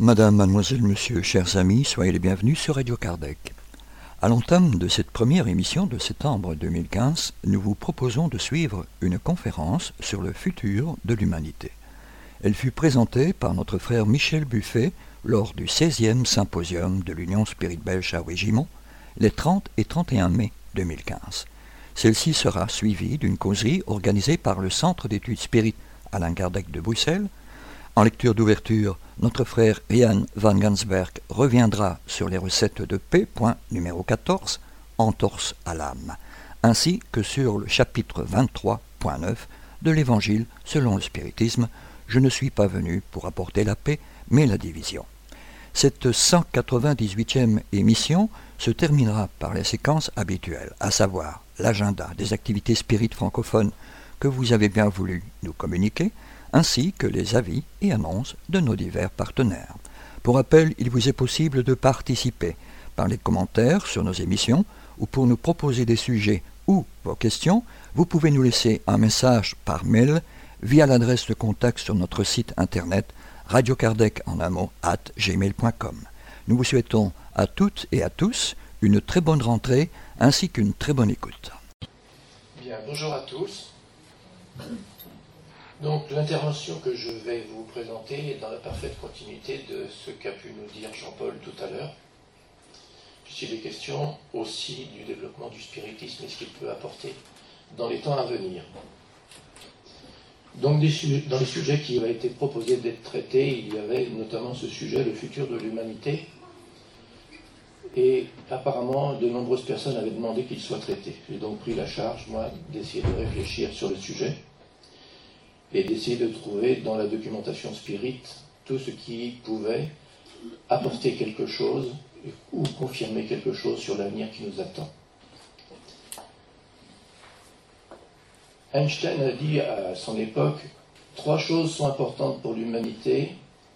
Madame, mademoiselle, monsieur, chers amis, soyez les bienvenus sur Radio Kardec. À l'entame de cette première émission de septembre 2015, nous vous proposons de suivre une conférence sur le futur de l'humanité. Elle fut présentée par notre frère Michel Buffet lors du 16e symposium de l'Union Spirit Belge à Wégimont, les 30 et 31 mai 2015. Celle-ci sera suivie d'une causerie organisée par le Centre d'études Spirit Alain Kardec de Bruxelles. En lecture d'ouverture, notre frère Ian Van Gansberg reviendra sur les recettes de paix, point numéro 14, entorse à l'âme, ainsi que sur le chapitre 23.9 de l'Évangile selon le spiritisme, Je ne suis pas venu pour apporter la paix, mais la division. Cette 198e émission se terminera par les séquences habituelles, à savoir l'agenda des activités spirites francophones que vous avez bien voulu nous communiquer, ainsi que les avis et annonces de nos divers partenaires. Pour rappel, il vous est possible de participer par les commentaires sur nos émissions ou pour nous proposer des sujets ou vos questions, vous pouvez nous laisser un message par mail via l'adresse de contact sur notre site internet radiocardec en un mot at gmail.com. Nous vous souhaitons à toutes et à tous une très bonne rentrée ainsi qu'une très bonne écoute. Bien, bonjour à tous. Donc l'intervention que je vais vous présenter est dans la parfaite continuité de ce qu'a pu nous dire Jean-Paul tout à l'heure, puisqu'il est question aussi du développement du spiritisme et ce qu'il peut apporter dans les temps à venir. Donc dans les sujets qui avaient été proposés d'être traités, il y avait notamment ce sujet, le futur de l'humanité. Et apparemment, de nombreuses personnes avaient demandé qu'il soit traité. J'ai donc pris la charge, moi, d'essayer de réfléchir sur le sujet et d'essayer de trouver dans la documentation spirit tout ce qui pouvait apporter quelque chose ou confirmer quelque chose sur l'avenir qui nous attend. Einstein a dit à son époque, trois choses sont importantes pour l'humanité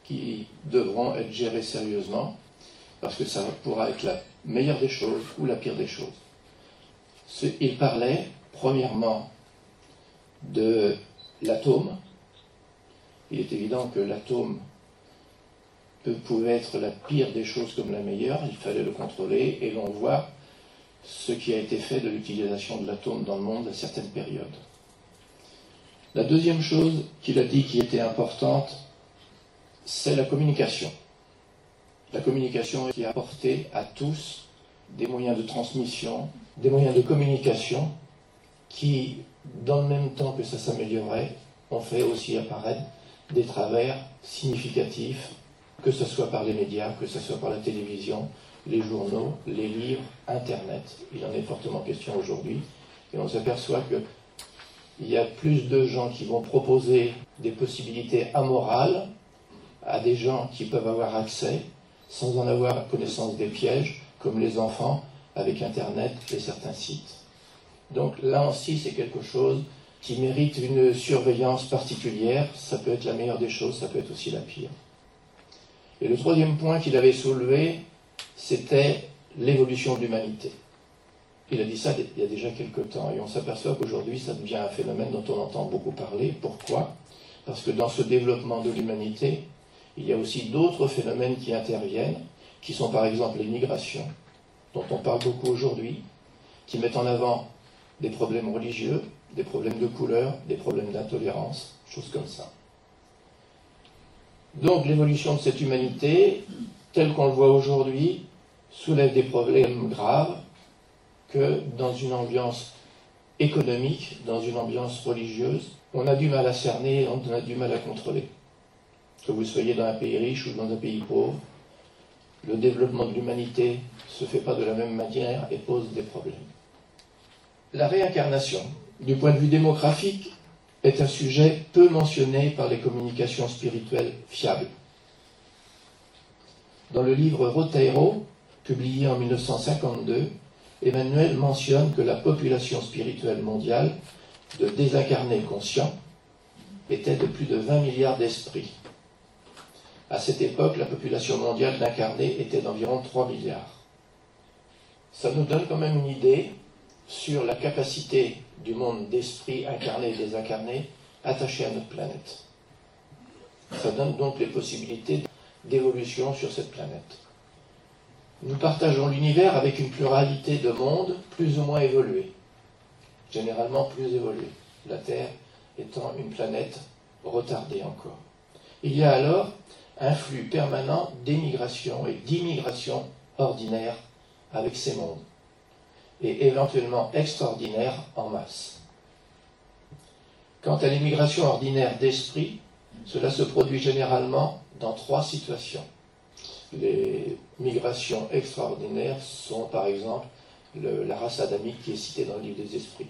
qui devront être gérées sérieusement, parce que ça pourra être la meilleure des choses ou la pire des choses. Il parlait, premièrement, de l'atome. Il est évident que l'atome pouvait être la pire des choses comme la meilleure, il fallait le contrôler, et l'on voit ce qui a été fait de l'utilisation de l'atome dans le monde à certaines périodes. La deuxième chose qu'il a dit qui était importante, c'est la communication. La communication qui a apporté à tous des moyens de transmission, des moyens de communication qui, dans le même temps que ça s'améliorait, ont fait aussi apparaître des travers significatifs, que ce soit par les médias, que ce soit par la télévision, les journaux, les livres, Internet. Il en est fortement question aujourd'hui. Et on s'aperçoit qu'il y a plus de gens qui vont proposer des possibilités amorales à des gens qui peuvent avoir accès sans en avoir connaissance des pièges, comme les enfants avec Internet et certains sites. Donc là aussi, c'est quelque chose qui mérite une surveillance particulière. Ça peut être la meilleure des choses, ça peut être aussi la pire. Et le troisième point qu'il avait soulevé, c'était l'évolution de l'humanité. Il a dit ça il y a déjà quelques temps, et on s'aperçoit qu'aujourd'hui, ça devient un phénomène dont on entend beaucoup parler. Pourquoi? Parce que dans ce développement de l'humanité, il y a aussi d'autres phénomènes qui interviennent, qui sont par exemple les migrations, dont on parle beaucoup aujourd'hui, qui mettent en avant des problèmes religieux, des problèmes de couleur, des problèmes d'intolérance, choses comme ça. Donc l'évolution de cette humanité, telle qu'on le voit aujourd'hui, soulève des problèmes graves que dans une ambiance économique, dans une ambiance religieuse, on a du mal à cerner, on a du mal à contrôler. Que vous soyez dans un pays riche ou dans un pays pauvre, le développement de l'humanité ne se fait pas de la même manière et pose des problèmes. La réincarnation, du point de vue démographique, est un sujet peu mentionné par les communications spirituelles fiables. Dans le livre Roteiro, publié en 1952, Emmanuel mentionne que la population spirituelle mondiale de désincarnés conscients était de plus de 20 milliards d'esprits. À cette époque, la population mondiale d'incarnés était d'environ 3 milliards. Ça nous donne quand même une idée sur la capacité du monde d'esprits incarnés et désincarnés attachés à notre planète. Ça donne donc les possibilités d'évolution sur cette planète. Nous partageons l'univers avec une pluralité de mondes plus ou moins évolués, généralement plus évolués, la Terre étant une planète retardée encore. Il y a alors un flux permanent d'émigration et d'immigration ordinaire avec ces mondes, et éventuellement extraordinaire en masse. Quant à l'immigration ordinaire d'esprit, cela se produit généralement dans trois situations. Les migrations extraordinaires sont par exemple la race adamique qui est citée dans le livre des esprits,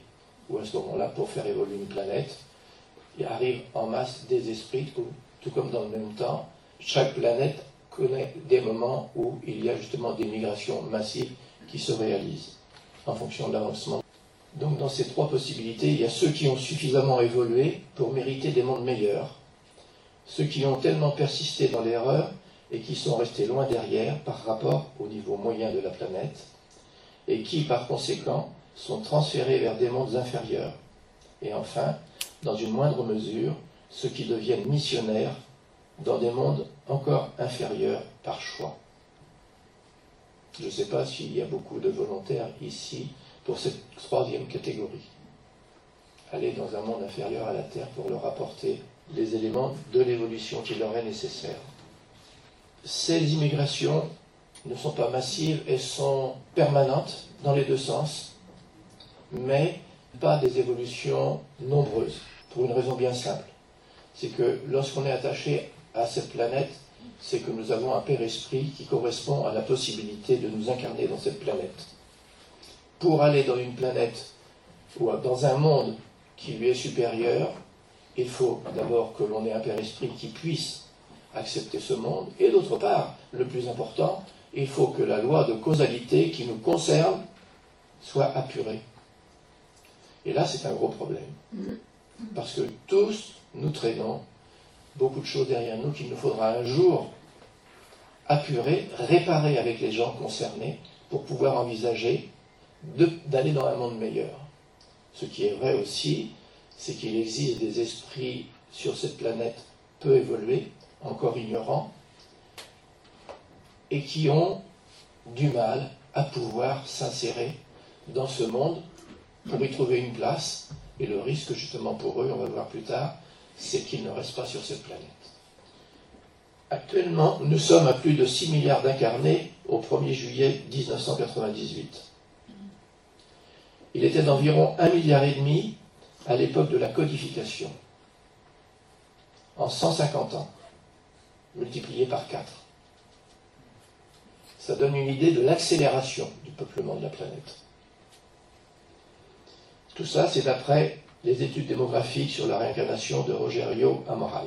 où à ce moment-là, pour faire évoluer une planète, il arrive en masse des esprits, tout comme dans le même temps, chaque planète connaît des moments où il y a justement des migrations massives qui se réalisent en fonction de l'avancement. Donc dans ces trois possibilités, il y a ceux qui ont suffisamment évolué pour mériter des mondes meilleurs, ceux qui ont tellement persisté dans l'erreur et qui sont restés loin derrière par rapport au niveau moyen de la planète, et qui par conséquent sont transférés vers des mondes inférieurs. Et enfin, dans une moindre mesure, ceux qui deviennent missionnaires dans des mondes encore inférieurs par choix. Je ne sais pas s'il y a beaucoup de volontaires ici pour cette troisième catégorie. Aller dans un monde inférieur à la Terre pour leur apporter les éléments de l'évolution qui leur est nécessaire. Ces immigrations ne sont pas massives et sont permanentes dans les deux sens, mais pas des évolutions nombreuses, pour une raison bien simple. C'est que lorsqu'on est attaché à cette planète, c'est que nous avons un Père Esprit qui correspond à la possibilité de nous incarner dans cette planète. Pour aller dans une planète ou dans un monde qui lui est supérieur, il faut d'abord que l'on ait un Père Esprit qui puisse accepter ce monde, et d'autre part, le plus important, il faut que la loi de causalité qui nous concerne soit apurée. Et là, c'est un gros problème. Parce que tous, nous traînons beaucoup de choses derrière nous qu'il nous faudra un jour apurer, réparer avec les gens concernés pour pouvoir envisager d'aller dans un monde meilleur. Ce qui est vrai aussi, c'est qu'il existe des esprits sur cette planète peu évolués, encore ignorants, et qui ont du mal à pouvoir s'insérer dans ce monde pour y trouver une place. Et le risque, justement, pour eux, on va le voir plus tard, c'est qu'ils ne restent pas sur cette planète. Actuellement, nous sommes à plus de 6 milliards d'incarnés au 1er juillet 1998. Il était d'environ 1 milliard et demi à l'époque de la codification, en 150 ans, multiplié par 4. Ça donne une idée de l'accélération du peuplement de la planète. Tout ça, c'est d'après les études démographiques sur la réincarnation de Rogerio Amoral.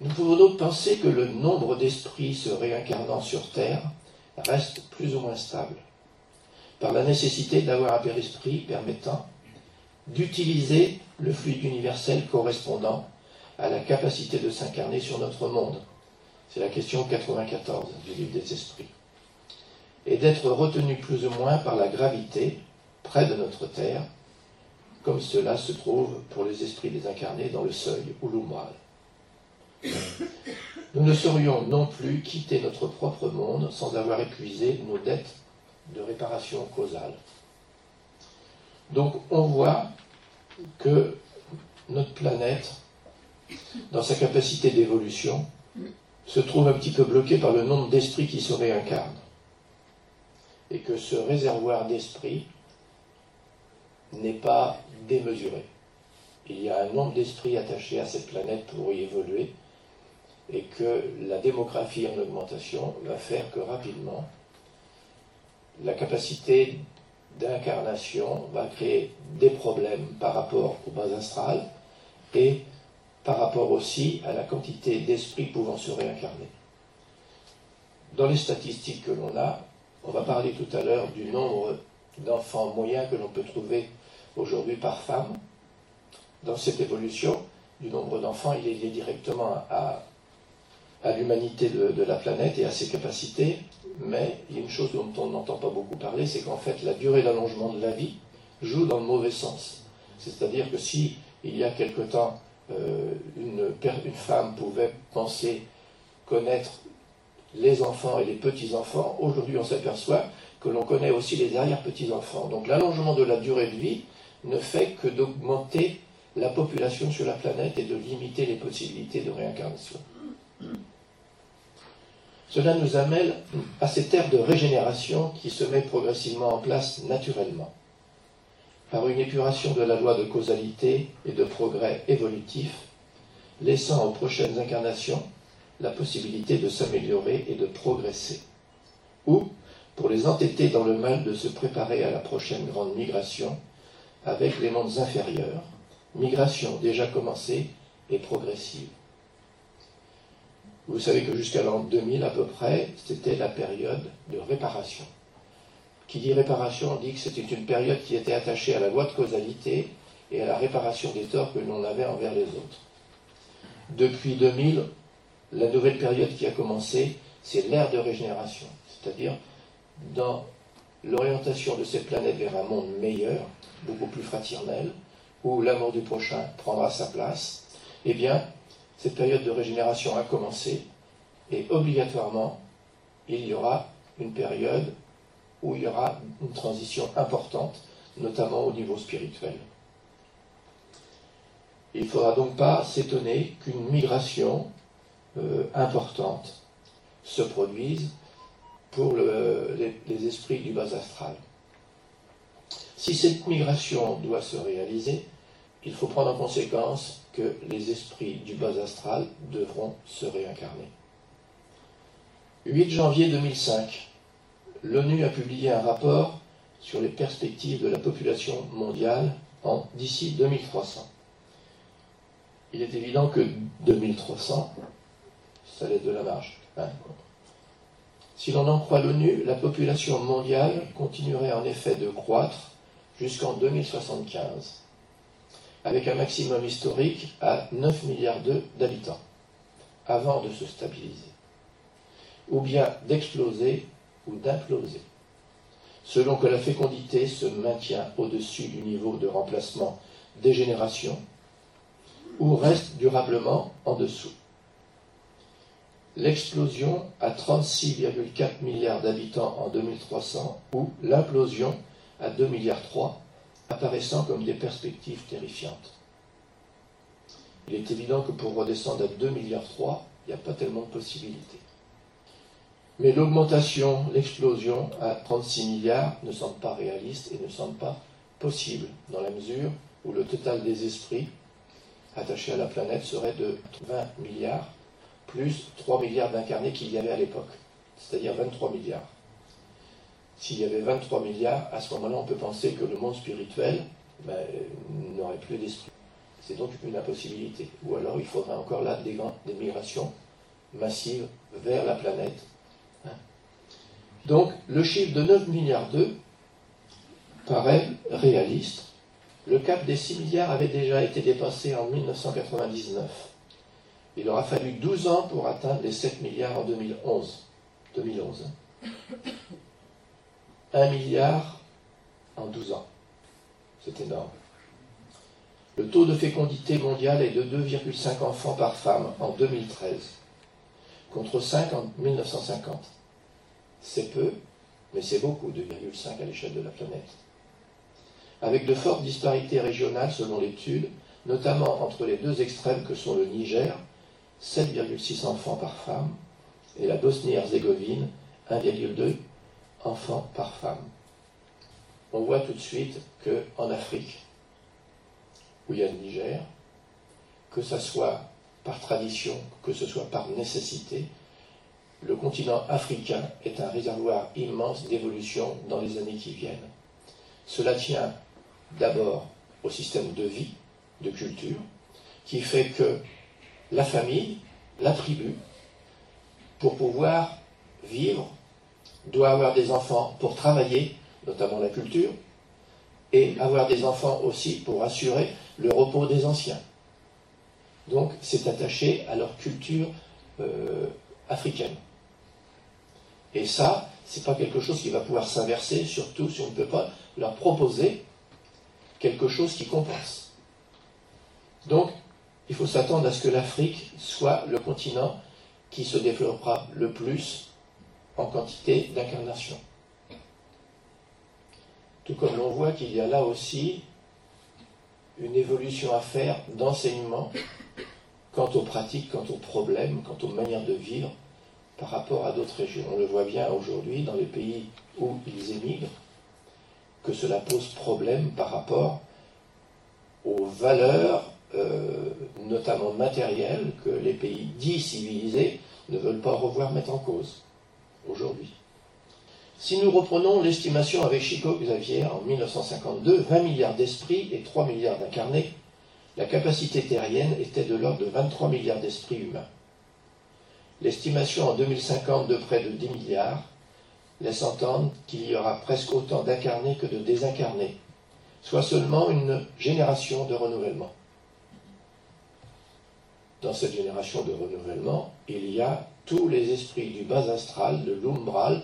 Nous pouvons donc penser que le nombre d'esprits se réincarnant sur Terre reste plus ou moins stable, par la nécessité d'avoir un père-esprit permettant d'utiliser le fluide universel correspondant à la capacité de s'incarner sur notre monde. C'est la question 94 du livre des esprits. Et d'être retenu plus ou moins par la gravité près de notre Terre comme cela se trouve pour les esprits désincarnés dans le seuil ou l'umbral. Nous ne saurions non plus quitter notre propre monde sans avoir épuisé nos dettes de réparation causale. Donc on voit que notre planète, dans sa capacité d'évolution, se trouve un petit peu bloquée par le nombre d'esprits qui se réincarnent. Et que ce réservoir d'esprits n'est pas démesuré. Il y a un nombre d'esprits attachés à cette planète pour y évoluer et que la démographie en augmentation va faire que rapidement, la capacité d'incarnation va créer des problèmes par rapport aux bases astrales et par rapport aussi à la quantité d'esprits pouvant se réincarner. Dans les statistiques que l'on a, on va parler tout à l'heure du nombre d'enfants moyens que l'on peut trouver aujourd'hui par femme dans cette évolution, du nombre d'enfants, il est lié directement à, l'humanité de, la planète et à ses capacités, mais il y a une chose dont on n'entend pas beaucoup parler, c'est qu'en fait la durée d'allongement de la vie joue dans le mauvais sens. C'est-à-dire que si il y a quelque temps euh, une, femme pouvait penser connaître les enfants et les petits-enfants, aujourd'hui on s'aperçoit que l'on connaît aussi les arrière-petits-enfants. Donc l'allongement de la durée de vie ne fait que d'augmenter la population sur la planète et de limiter les possibilités de réincarnation. Cela nous amène à cette ère de régénération qui se met progressivement en place naturellement, par une épuration de la loi de causalité et de progrès évolutif, laissant aux prochaines incarnations la possibilité de s'améliorer et de progresser, ou pour les entêtés dans le mal de se préparer à la prochaine grande migration avec les mondes inférieurs, migration déjà commencée et progressive. Vous savez que jusqu'à l'an 2000 à peu près, c'était la période de réparation. Qui dit réparation dit que c'était une période qui était attachée à la loi de causalité et à la réparation des torts que l'on avait envers les autres. Depuis 2000, la nouvelle période qui a commencé, c'est l'ère de régénération, c'est-à-dire dans l'orientation de cette planète vers un monde meilleur, beaucoup plus fraternel, où l'amour du prochain prendra sa place, eh bien, cette période de régénération a commencé et obligatoirement, il y aura une période où il y aura une transition importante, notamment au niveau spirituel. Il ne faudra donc pas s'étonner qu'une migration euh, importante se produise pour les esprits du bas astral. Si cette migration doit se réaliser, il faut prendre en conséquence que les esprits du bas astral devront se réincarner. 8 janvier 2005, l'ONU a publié un rapport sur les perspectives de la population mondiale d'ici 2300. Il est évident que 2300, ça laisse de la marge. Si l'on en croit l'ONU, la population mondiale continuerait en effet de croître jusqu'en 2075 avec un maximum historique à 9 milliards d'habitants, avant de se stabiliser, ou bien d'exploser ou d'imploser, selon que la fécondité se maintient au-dessus du niveau de remplacement des générations, ou reste durablement en dessous. L'explosion à 36,4 milliards d'habitants en 2300 ou l'implosion à 2 milliards 3 apparaissant comme des perspectives terrifiantes. Il est évident que pour redescendre à 2,3 milliards, il n'y a pas tellement de possibilités. Mais l'augmentation, l'explosion à 36 milliards ne semble pas réaliste et ne semble pas possible, dans la mesure où le total des esprits attachés à la planète serait de 20 milliards, plus 3 milliards d'incarnés qu'il y avait à l'époque, c'est-à-dire 23 milliards. S'il y avait 23 milliards, à ce moment-là, on peut penser que le monde spirituel ben, n'aurait plus d'esprit. C'est donc une impossibilité. Ou alors il faudrait encore là des, des migrations massives vers la planète. Donc le chiffre de 9 milliards 2 paraît réaliste. Le cap des 6 milliards avait déjà été dépassé en 1999. Il aura fallu 12 ans pour atteindre les 7 milliards en 2011. 2011. 1 milliard en 12 ans. C'est énorme. Le taux de fécondité mondial est de 2,5 enfants par femme en 2013, contre 5 en 1950. C'est peu, mais c'est beaucoup, 2,5 à l'échelle de la planète. Avec de fortes disparités régionales selon l'étude, notamment entre les deux extrêmes que sont le Niger, 7,6 enfants par femme, et la Bosnie-Herzégovine, 1,2 enfants par femme. On voit tout de suite qu'en Afrique, où il y a le Niger, que ce soit par tradition, que ce soit par nécessité, le continent africain est un réservoir immense d'évolution dans les années qui viennent. Cela tient d'abord au système de vie, de culture, qui fait que la famille, la tribu, pour pouvoir vivre, doit avoir des enfants pour travailler, notamment la culture, et avoir des enfants aussi pour assurer le repos des anciens. Donc c'est attaché à leur culture euh, africaine. Et ça, c'est pas quelque chose qui va pouvoir s'inverser, surtout si on ne peut pas leur proposer quelque chose qui compense. Donc, il faut s'attendre à ce que l'Afrique soit le continent qui se développera le plus en quantité d'incarnation. Tout comme l'on voit qu'il y a là aussi une évolution à faire d'enseignement quant aux pratiques, quant aux problèmes, quant aux manières de vivre par rapport à d'autres régions. On le voit bien aujourd'hui dans les pays où ils émigrent, que cela pose problème par rapport aux valeurs, euh, notamment matérielles, que les pays dits civilisés ne veulent pas revoir mettre en cause aujourd'hui. Si nous reprenons l'estimation avec Chico Xavier en 1952, 20 milliards d'esprits et 3 milliards d'incarnés, la capacité terrienne était de l'ordre de 23 milliards d'esprits humains. L'estimation en 2050 de près de 10 milliards laisse entendre qu'il y aura presque autant d'incarnés que de désincarnés, soit seulement une génération de renouvellement. Dans cette génération de renouvellement, il y a tous les esprits du bas astral, de l'umbral,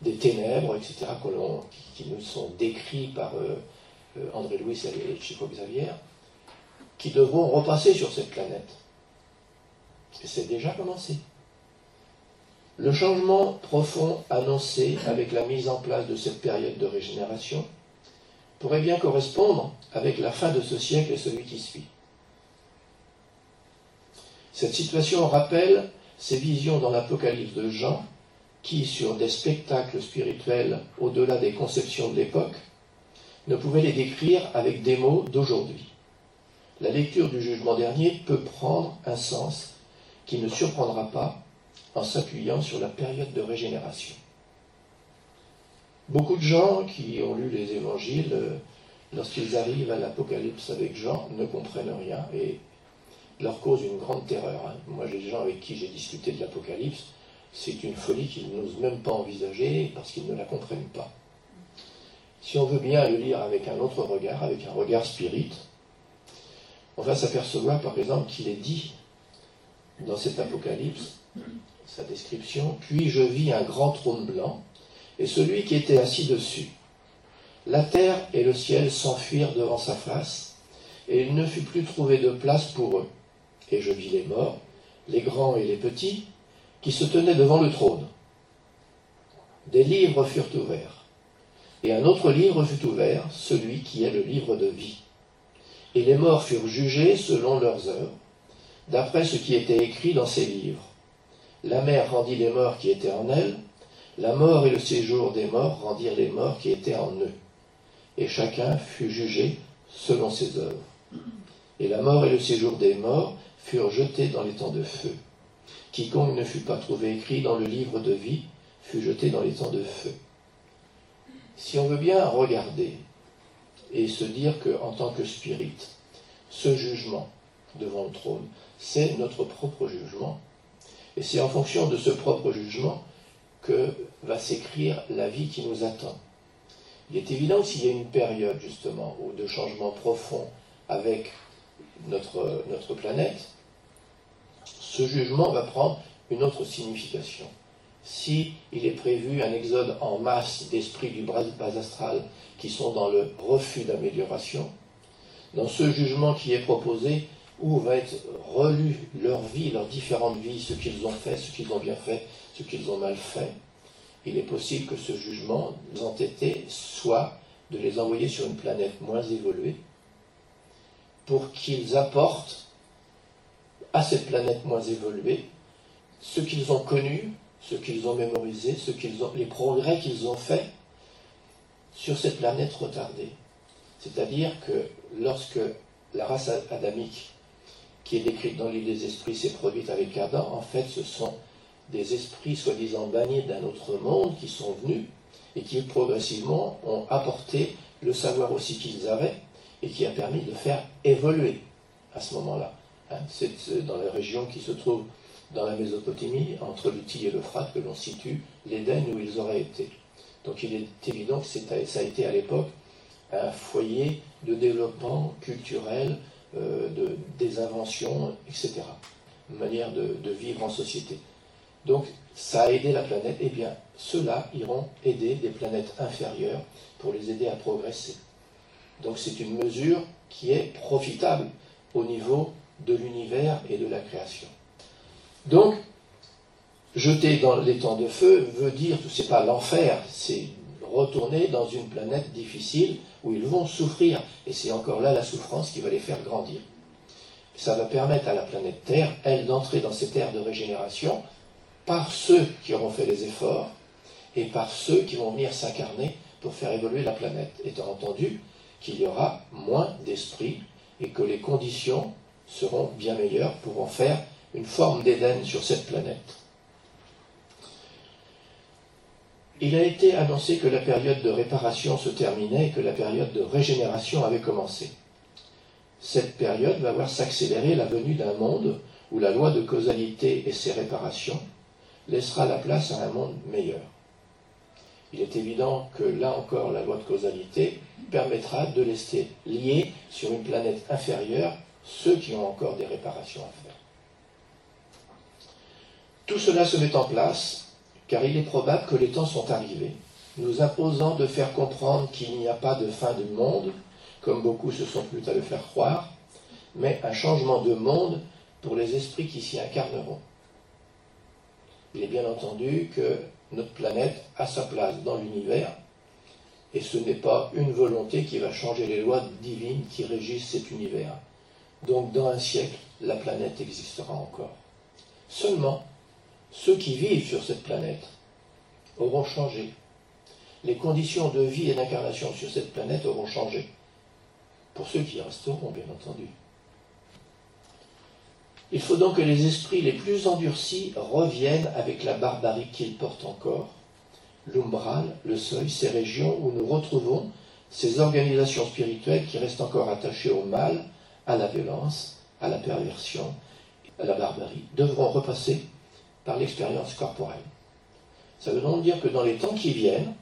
des ténèbres, etc., qui, nous sont décrits par euh, euh, André Louis et Chico Xavier, qui devront repasser sur cette planète. Et c'est déjà commencé. Le changement profond annoncé avec la mise en place de cette période de régénération pourrait bien correspondre avec la fin de ce siècle et celui qui suit. Cette situation rappelle ces visions dans l'Apocalypse de Jean qui, sur des spectacles spirituels au-delà des conceptions de l'époque, ne pouvait les décrire avec des mots d'aujourd'hui. La lecture du jugement dernier peut prendre un sens qui ne surprendra pas en s'appuyant sur la période de régénération. Beaucoup de gens qui ont lu les évangiles, euh, lorsqu'ils arrivent à l'Apocalypse avec Jean, ne comprennent rien et leur cause une grande terreur. Hein. Moi, j'ai des gens avec qui j'ai discuté de l'Apocalypse, c'est une folie qu'ils n'osent même pas envisager parce qu'ils ne la comprennent pas. Si on veut bien le lire avec un autre regard, avec un regard spirit, on va s'apercevoir par exemple qu'il est dit dans cet Apocalypse, sa description, puis je vis un grand trône blanc et celui qui était assis dessus. La terre et le ciel s'enfuirent devant sa face, et il ne fut plus trouvé de place pour eux. Et je vis les morts, les grands et les petits, qui se tenaient devant le trône. Des livres furent ouverts, et un autre livre fut ouvert, celui qui est le livre de vie. Et les morts furent jugés selon leurs œuvres, d'après ce qui était écrit dans ces livres. La mer rendit les morts qui étaient en elle, la mort et le séjour des morts rendirent les morts qui étaient en eux. Et chacun fut jugé selon ses œuvres. Et la mort et le séjour des morts furent jetés dans les temps de feu. Quiconque ne fut pas trouvé écrit dans le livre de vie fut jeté dans les temps de feu. Si on veut bien regarder et se dire qu'en tant que spirit, ce jugement devant le trône, c'est notre propre jugement, et c'est en fonction de ce propre jugement que va s'écrire la vie qui nous attend. Il est évident qu'il y a une période justement de changement profond avec notre, notre planète, ce jugement va prendre une autre signification. Si il est prévu un exode en masse d'esprits du bas astral qui sont dans le refus d'amélioration, dans ce jugement qui est proposé, où va être relu leur vie, leurs différentes vies, ce qu'ils ont fait, ce qu'ils ont bien fait, ce qu'ils ont mal fait, il est possible que ce jugement entêté soit de les envoyer sur une planète moins évoluée pour qu'ils apportent à cette planète moins évoluée, ce qu'ils ont connu, ce qu'ils ont mémorisé, ce qu'ils ont, les progrès qu'ils ont faits sur cette planète retardée. C'est-à-dire que lorsque la race adamique, qui est décrite dans l'île des esprits, s'est produite avec Adam, en fait, ce sont des esprits soi-disant bannis d'un autre monde qui sont venus et qui progressivement ont apporté le savoir aussi qu'ils avaient et qui a permis de faire évoluer à ce moment-là. Hein, c'est dans la région qui se trouve dans la Mésopotamie, entre l'Uti et l'Euphrate, que l'on situe l'Éden où ils auraient été. Donc il est évident que ça a été à l'époque un foyer de développement culturel, euh, de, des inventions, etc. Manière de, de, vivre en société. Donc ça a aidé la planète. Eh bien, ceux-là iront aider des planètes inférieures pour les aider à progresser. Donc c'est une mesure qui est profitable au niveau de l'univers et de la création. Donc, jeter dans les temps de feu veut dire, c'est pas l'enfer, c'est retourner dans une planète difficile où ils vont souffrir. Et c'est encore là la souffrance qui va les faire grandir. Ça va permettre à la planète Terre, elle, d'entrer dans cette ère de régénération par ceux qui auront fait les efforts et par ceux qui vont venir s'incarner pour faire évoluer la planète, étant entendu qu'il y aura moins d'esprit et que les conditions seront bien meilleures pour en faire une forme d'Éden sur cette planète. Il a été annoncé que la période de réparation se terminait et que la période de régénération avait commencé. Cette période va voir s'accélérer la venue d'un monde où la loi de causalité et ses réparations laissera la place à un monde meilleur. Il est évident que là encore, la loi de causalité permettra de laisser liés sur une planète inférieure ceux qui ont encore des réparations à faire. Tout cela se met en place car il est probable que les temps sont arrivés, nous imposant de faire comprendre qu'il n'y a pas de fin du monde, comme beaucoup se sont plus à le faire croire, mais un changement de monde pour les esprits qui s'y incarneront. Il est bien entendu que notre planète a sa place dans l'univers, et ce n'est pas une volonté qui va changer les lois divines qui régissent cet univers. Donc dans un siècle, la planète existera encore. Seulement, ceux qui vivent sur cette planète auront changé. Les conditions de vie et d'incarnation sur cette planète auront changé. Pour ceux qui resteront, bien entendu. Il faut donc que les esprits les plus endurcis reviennent avec la barbarie qu'ils portent encore, l'umbral, le seuil, ces régions où nous retrouvons ces organisations spirituelles qui restent encore attachées au mal, à la violence, à la perversion, à la barbarie, devront repasser par l'expérience corporelle. Ça veut donc dire que dans les temps qui viennent,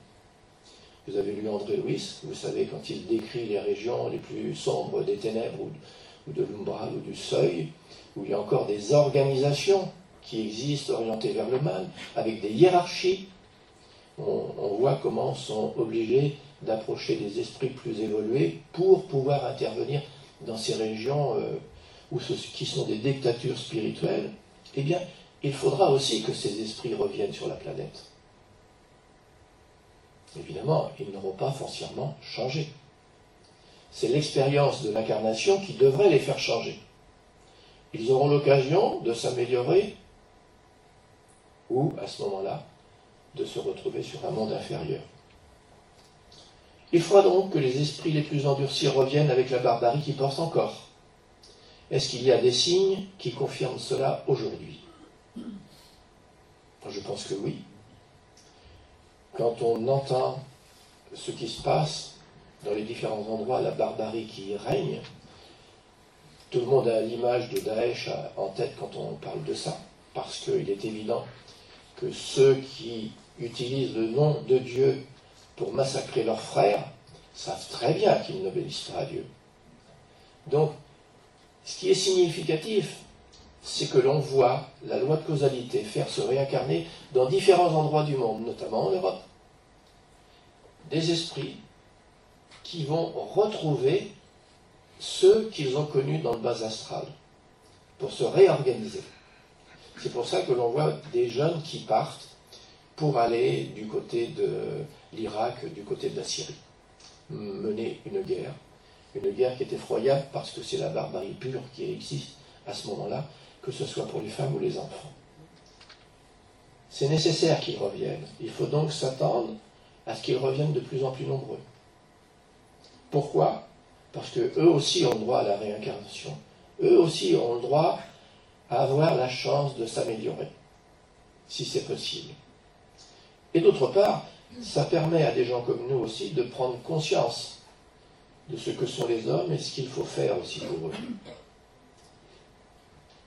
vous avez lu André Louis, vous savez, quand il décrit les régions les plus sombres des ténèbres ou, de l'umbral ou du seuil, où il y a encore des organisations qui existent orientées vers le mal, avec des hiérarchies, on, voit comment sont obligés d'approcher des esprits plus évolués pour pouvoir intervenir dans ces régions euh, qui sont des dictatures spirituelles. Eh bien, il faudra aussi que ces esprits reviennent sur la planète. Évidemment, ils n'auront pas foncièrement changé. C'est l'expérience de l'incarnation qui devrait les faire changer. Ils auront l'occasion de s'améliorer ou, à ce moment-là, de se retrouver sur un monde inférieur. Il faudra donc que les esprits les plus endurcis reviennent avec la barbarie qui porte encore. Est-ce qu'il y a des signes qui confirment cela aujourd'hui? Je pense que oui. Quand on entend ce qui se passe dans les différents endroits, la barbarie qui règne, tout le monde a l'image de Daesh en tête quand on parle de ça, parce qu'il est évident que ceux qui utilisent le nom de Dieu pour massacrer leurs frères savent très bien qu'ils n'obéissent pas à Dieu. Donc, ce qui est significatif, c'est que l'on voit la loi de causalité faire se réincarner dans différents endroits du monde, notamment en Europe, des esprits qui vont retrouver ceux qu'ils ont connus dans le bas astral pour se réorganiser. C'est pour ça que l'on voit des jeunes qui partent pour aller du côté de l'Irak, du côté de la Syrie, mener une guerre, une guerre qui est effroyable parce que c'est la barbarie pure qui existe à ce moment-là, que ce soit pour les femmes ou les enfants. C'est nécessaire qu'ils reviennent. Il faut donc s'attendre à ce qu'ils reviennent de plus en plus nombreux. Pourquoi? Parce qu'eux aussi ont le droit à la réincarnation. Eux aussi ont le droit à avoir la chance de s'améliorer, si c'est possible. Et d'autre part, ça permet à des gens comme nous aussi de prendre conscience de ce que sont les hommes et ce qu'il faut faire aussi pour eux.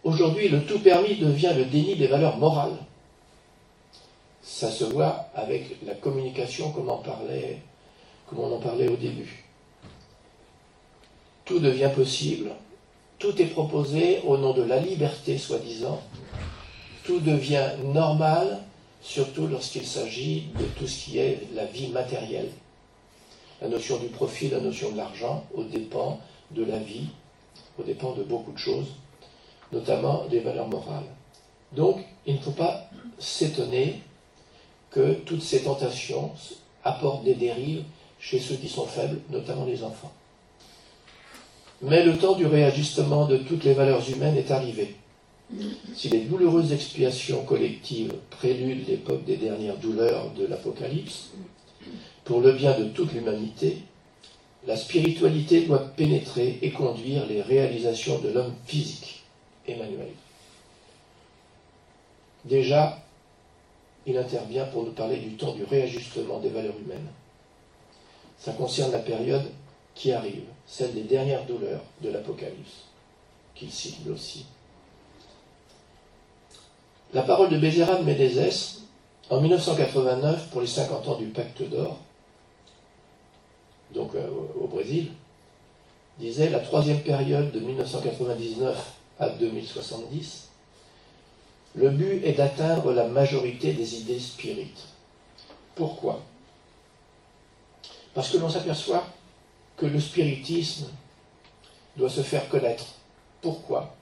Aujourd'hui, le tout permis devient le déni des valeurs morales. Ça se voit avec la communication comme on, parlait, comme on en parlait au début. Tout devient possible tout est proposé au nom de la liberté, soi-disant. Tout devient normal, surtout lorsqu'il s'agit de tout ce qui est la vie matérielle. La notion du profit, la notion de l'argent, au dépend de la vie, au dépend de beaucoup de choses, notamment des valeurs morales. Donc, il ne faut pas s'étonner que toutes ces tentations apportent des dérives chez ceux qui sont faibles, notamment les enfants. Mais le temps du réajustement de toutes les valeurs humaines est arrivé. Si les douloureuses expiations collectives préludent l'époque des dernières douleurs de l'Apocalypse, pour le bien de toute l'humanité, la spiritualité doit pénétrer et conduire les réalisations de l'homme physique, Emmanuel. Déjà, il intervient pour nous parler du temps du réajustement des valeurs humaines. Ça concerne la période qui arrive, celle des dernières douleurs de l'Apocalypse, qu'il cite aussi. La parole de Bézéran Médézès, en 1989, pour les 50 ans du pacte d'or, donc euh, au Brésil, disait la troisième période de 1999 à 2070, le but est d'atteindre la majorité des idées spirites. Pourquoi? Parce que l'on s'aperçoit que le spiritisme doit se faire connaître. Pourquoi?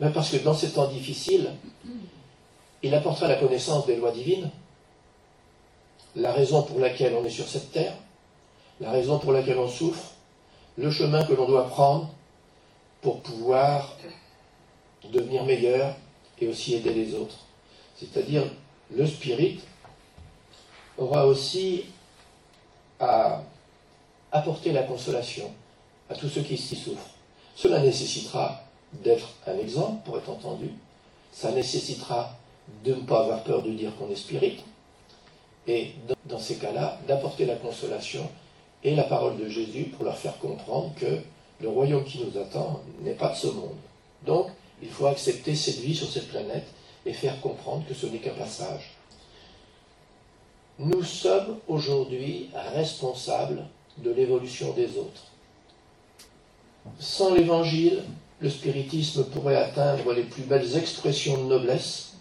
Ben Parce que dans ces temps difficiles, il apportera la connaissance des lois divines, la raison pour laquelle on est sur cette terre, la raison pour laquelle on souffre, le chemin que l'on doit prendre pour pouvoir devenir meilleur et aussi aider les autres. C'est-à-dire, le spirit aura aussi à apporter la consolation à tous ceux qui s'y souffrent. Cela nécessitera d'être un exemple, pour être entendu. Ça nécessitera de ne pas avoir peur de dire qu'on est spirit. Et dans ces cas-là, d'apporter la consolation et la parole de Jésus pour leur faire comprendre que le royaume qui nous attend n'est pas de ce monde. Donc, il faut accepter cette vie sur cette planète et faire comprendre que ce n'est qu'un passage. Nous sommes aujourd'hui responsables de l'évolution des autres. Sans l'évangile, le spiritisme pourrait atteindre les plus belles expressions de noblesse,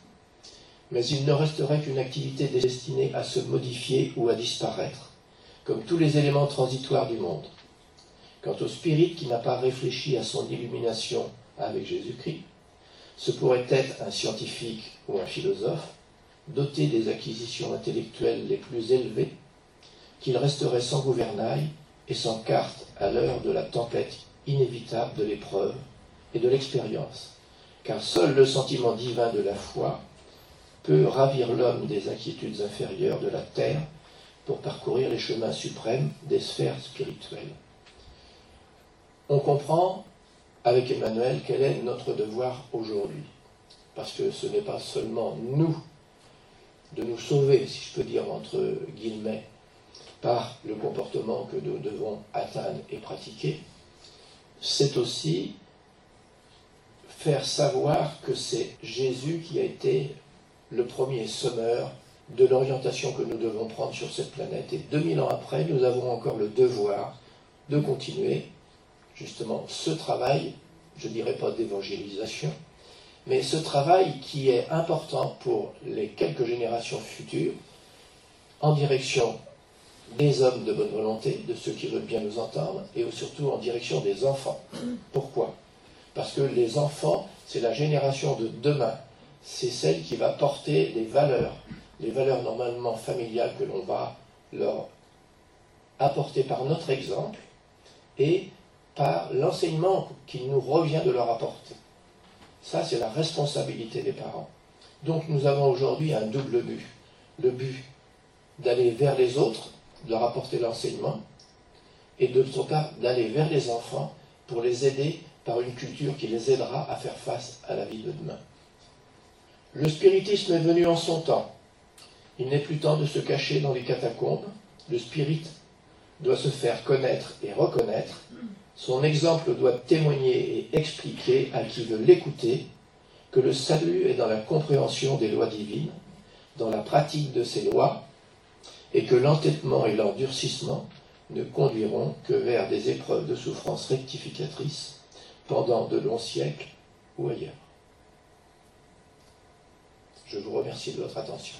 mais il ne resterait qu'une activité destinée à se modifier ou à disparaître, comme tous les éléments transitoires du monde. Quant au spirit qui n'a pas réfléchi à son illumination avec Jésus-Christ, ce pourrait être un scientifique ou un philosophe, doté des acquisitions intellectuelles les plus élevées, qu'il resterait sans gouvernail et sans carte à l'heure de la tempête inévitable de l'épreuve et de l'expérience, car seul le sentiment divin de la foi peut ravir l'homme des inquiétudes inférieures de la terre pour parcourir les chemins suprêmes des sphères spirituelles. On comprend avec Emmanuel quel est notre devoir aujourd'hui? Parce que ce n'est pas seulement nous de nous sauver, si je peux dire entre guillemets, par le comportement que nous devons atteindre et pratiquer, c'est aussi faire savoir que c'est Jésus qui a été le premier semeur de l'orientation que nous devons prendre sur cette planète. Et 2000 ans après, nous avons encore le devoir de continuer justement ce travail, je ne dirais pas d'évangélisation, mais ce travail qui est important pour les quelques générations futures en direction des hommes de bonne volonté, de ceux qui veulent bien nous entendre, et surtout en direction des enfants. Pourquoi? Parce que les enfants, c'est la génération de demain. C'est celle qui va porter les valeurs, les valeurs normalement familiales que l'on va leur apporter par notre exemple et par l'enseignement qu'il nous revient de leur apporter. Ça, c'est la responsabilité des parents. Donc nous avons aujourd'hui un double but. Le but d'aller vers les autres, de leur apporter l'enseignement, et de l'autre part d'aller vers les enfants pour les aider par une culture qui les aidera à faire face à la vie de demain. Le spiritisme est venu en son temps. Il n'est plus temps de se cacher dans les catacombes. Le spirit doit se faire connaître et reconnaître son exemple doit témoigner et expliquer à qui veut l'écouter que le salut est dans la compréhension des lois divines, dans la pratique de ces lois, et que l'entêtement et l'endurcissement ne conduiront que vers des épreuves de souffrance rectificatrices pendant de longs siècles ou ailleurs. Je vous remercie de votre attention.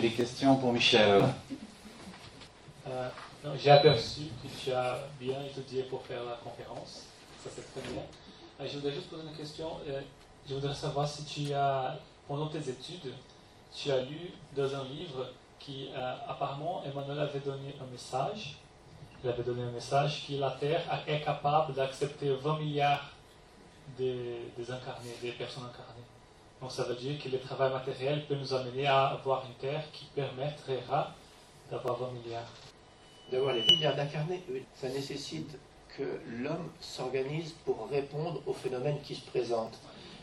Des questions pour Michel euh, J'ai aperçu que tu as bien étudié pour faire la conférence. Ça, c'est très bien. Euh, je voudrais juste poser une question. Euh, je voudrais savoir si tu as, pendant tes études, tu as lu dans un livre qui, apparemment, Emmanuel avait donné un message. Il avait donné un message que la Terre est capable d'accepter 20 milliards des, des incarnés, des personnes incarnées. Donc ça veut dire que le travail matériel peut nous amener à avoir une Terre qui permettra d'avoir 20 milliards. D'avoir les milliards d'incarnés, ça nécessite que l'homme s'organise pour répondre aux phénomènes qui se présentent.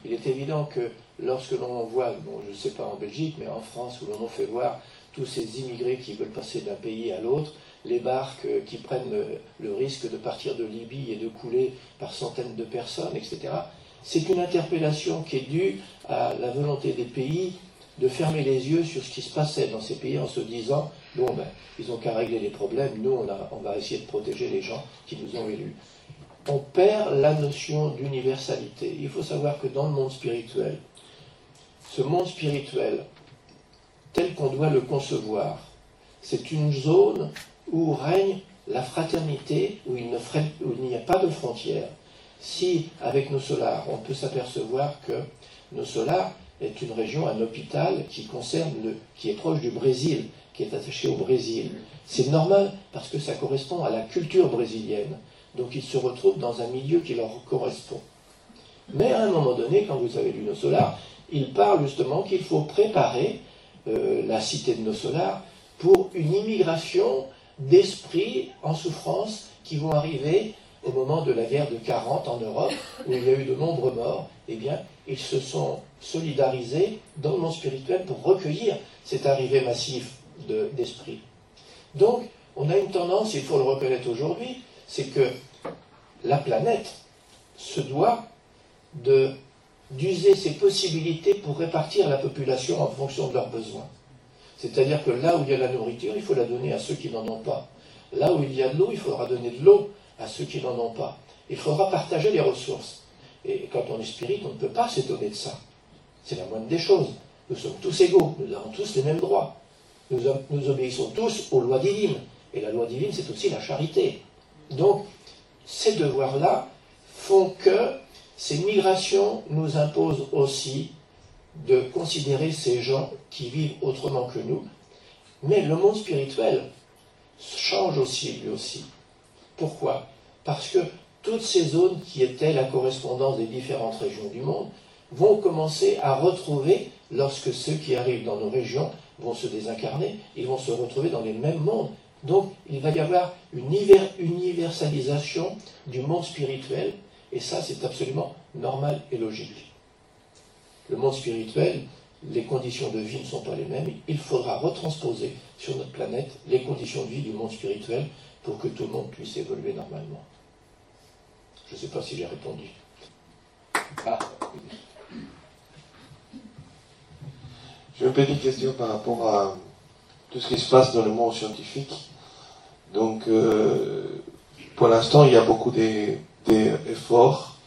Il est évident que lorsque l'on voit, bon, je ne sais pas en Belgique, mais en France, où l'on fait voir tous ces immigrés qui veulent passer d'un pays à l'autre, les barques euh, qui prennent le risque de partir de Libye et de couler par centaines de personnes, etc., c'est une interpellation qui est due à la volonté des pays de fermer les yeux sur ce qui se passait dans ces pays en se disant bon ben ils ont qu'à régler les problèmes, nous on, on va essayer de protéger les gens qui nous ont élus. On perd la notion d'universalité. Il faut savoir que dans le monde spirituel, ce monde spirituel, tel qu'on doit le concevoir, c'est une zone où règne la fraternité, où il n'y a pas de frontières, si, avec nos solars, on peut s'apercevoir que nos solars est une région, un hôpital qui concerne le, qui est proche du Brésil, qui est attaché au Brésil. C'est normal parce que ça correspond à la culture brésilienne. Donc ils se retrouvent dans un milieu qui leur correspond. Mais à un moment donné, quand vous avez lu nos solars, il parle justement qu'il faut préparer euh, la cité de nos solars pour une immigration d'esprits en souffrance qui vont arriver au moment de la guerre de 40 en Europe, où il y a eu de nombreux morts, eh bien, ils se sont solidarisés dans le monde spirituel pour recueillir cette arrivée massive d'esprit. Donc, on a une tendance, il faut le reconnaître aujourd'hui, c'est que la planète se doit d'user ses possibilités pour répartir la population en fonction de leurs besoins. C'est-à-dire que là où il y a la nourriture, il faut la donner à ceux qui n'en ont pas. Là où il y a de l'eau, il faudra donner de l'eau à ceux qui n'en ont pas. Il faudra partager les ressources. Et quand on est spirit, on ne peut pas s'étonner de ça. C'est la moindre des choses. Nous sommes tous égaux, nous avons tous les mêmes droits. Nous, nous obéissons tous aux lois divines. Et la loi divine, c'est aussi la charité. Donc, ces devoirs-là font que ces migrations nous imposent aussi de considérer ces gens qui vivent autrement que nous. Mais le monde spirituel change aussi, lui aussi. Pourquoi? Parce que toutes ces zones qui étaient la correspondance des différentes régions du monde vont commencer à retrouver, lorsque ceux qui arrivent dans nos régions vont se désincarner, ils vont se retrouver dans les mêmes mondes. Donc il va y avoir une universalisation du monde spirituel, et ça c'est absolument normal et logique. Le monde spirituel, les conditions de vie ne sont pas les mêmes, il faudra retransposer sur notre planète les conditions de vie du monde spirituel pour que tout le monde puisse évoluer normalement. Je ne sais pas si j'ai répondu. Ah. J'ai une petite question par rapport à tout ce qui se passe dans le monde scientifique. Donc, euh, pour l'instant, il y a beaucoup d'efforts,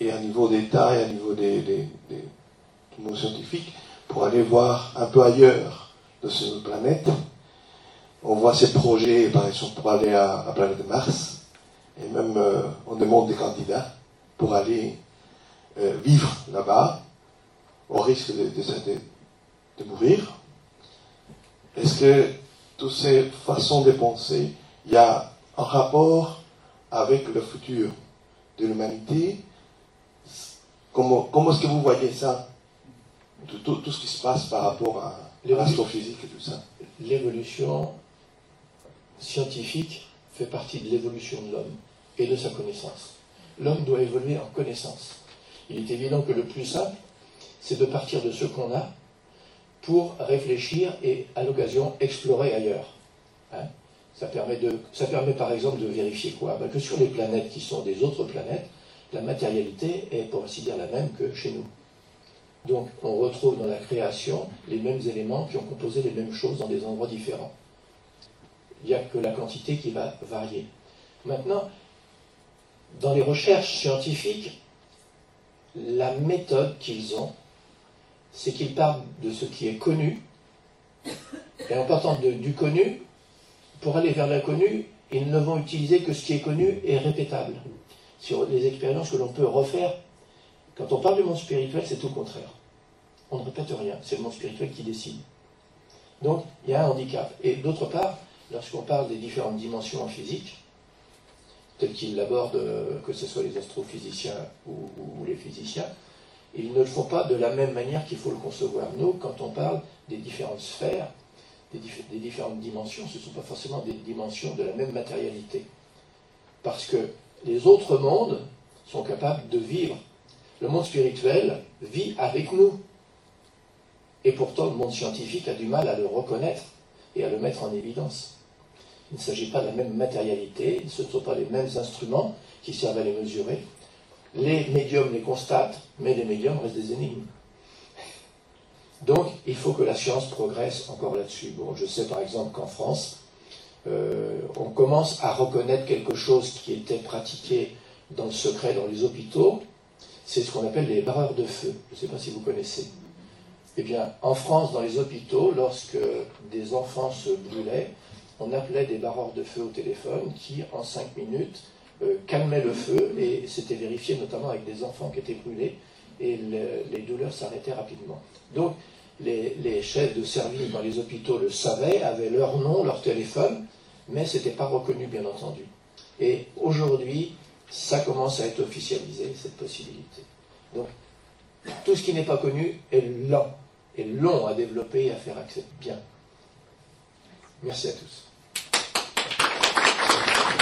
et à niveau d'État et à niveau des, des, du monde scientifique, pour aller voir un peu ailleurs de cette planète on voit ces projets, par exemple, pour aller à, la planète Mars, et même euh, on demande des candidats pour aller euh, vivre là-bas, au risque de, de, mourir. Est-ce que toutes ces façons de penser, il y a un rapport avec le futur de l'humanité? Comment, comment est-ce que vous voyez ça? Tout, tout, ce qui se passe par rapport à l'astrophysique et tout ça. L'évolution scientifique fait partie de l'évolution de l'homme et de sa connaissance. L'homme doit évoluer en connaissance. Il est évident que le plus simple, c'est de partir de ce qu'on a pour réfléchir et, à l'occasion, explorer ailleurs. Hein? ça, permet de, ça, permet par exemple de vérifier quoi? Ben, Que sur les planètes qui sont des autres planètes, la matérialité est, pour ainsi dire, la même que chez nous. Donc on retrouve dans la création les mêmes éléments qui ont composé les mêmes choses dans des endroits différents. Il n'y a que la quantité qui va varier. Maintenant, dans les recherches scientifiques, la méthode qu'ils ont, c'est qu'ils partent de ce qui est connu, et en partant du connu, pour aller vers l'inconnu, ils ne vont utiliser que ce qui est connu et répétable. Sur les expériences que l'on peut refaire, quand on parle du monde spirituel, c'est tout contraire. On ne répète rien, c'est le monde spirituel qui décide. Donc, il y a un handicap. Et d'autre part, lorsqu'on parle des différentes dimensions en physique, telles qu'ils l'abordent, euh, que ce soit les astrophysiciens ou, les physiciens, ils ne le font pas de la même manière qu'il faut le concevoir. Nous, quand on parle des différentes sphères, des, des différentes dimensions, ce ne sont pas forcément des dimensions de la même matérialité. Parce que les autres mondes sont capables de vivre. Le monde spirituel vit avec nous. Et pourtant, le monde scientifique a du mal à le reconnaître et à le mettre en évidence. Il ne s'agit pas de la même matérialité, ce ne sont pas les mêmes instruments qui servent à les mesurer. Les médiums les constatent, mais les médiums restent des énigmes. Donc, il faut que la science progresse encore là-dessus. Bon, je sais par exemple qu'en France, euh, on commence à reconnaître quelque chose qui était pratiqué dans le secret dans les hôpitaux. C'est ce qu'on appelle les barreurs de feu. Je ne sais pas si vous connaissez. Eh bien, en France, dans les hôpitaux, lorsque des enfants se brûlaient, on appelait des barreurs de feu au téléphone qui, en cinq minutes, euh, calmaient le feu et c'était vérifié notamment avec des enfants qui étaient brûlés et les douleurs s'arrêtaient rapidement. Donc, les, chefs de service dans les hôpitaux le savaient, avaient leur nom, leur téléphone, mais ce n'était pas reconnu, bien entendu. Et aujourd'hui, ça commence à être officialisé, cette possibilité. Donc, tout ce qui n'est pas connu est lent, est long à développer et à faire accepter. Bien. Merci à tous.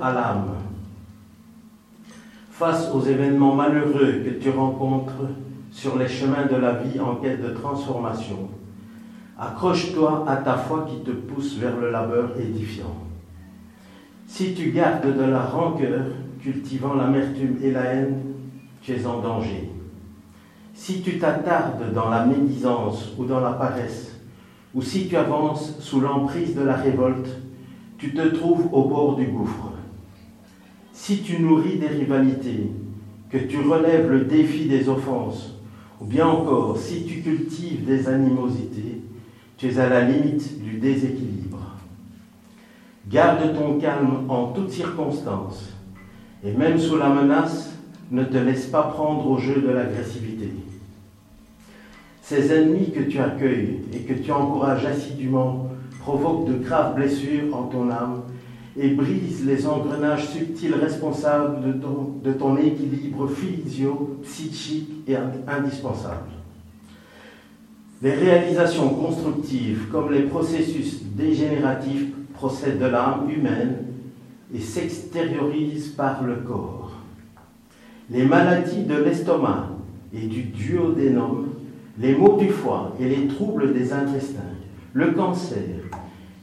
À l'âme. Face aux événements malheureux que tu rencontres sur les chemins de la vie en quête de transformation, accroche-toi à ta foi qui te pousse vers le labeur édifiant. Si tu gardes de la rancœur, cultivant l'amertume et la haine, tu es en danger. Si tu t'attardes dans la médisance ou dans la paresse, ou si tu avances sous l'emprise de la révolte, tu te trouves au bord du gouffre. Si tu nourris des rivalités, que tu relèves le défi des offenses, ou bien encore si tu cultives des animosités, tu es à la limite du déséquilibre. Garde ton calme en toutes circonstances, et même sous la menace, ne te laisse pas prendre au jeu de l'agressivité. Ces ennemis que tu accueilles et que tu encourages assidûment provoquent de graves blessures en ton âme et brisent les engrenages subtils responsables de ton, équilibre physio, psychique et indispensable. Les réalisations constructives comme les processus dégénératifs procèdent de l'âme humaine et s'extériorisent par le corps. Les maladies de l'estomac et du duodénum, les maux du foie et les troubles des intestins, le cancer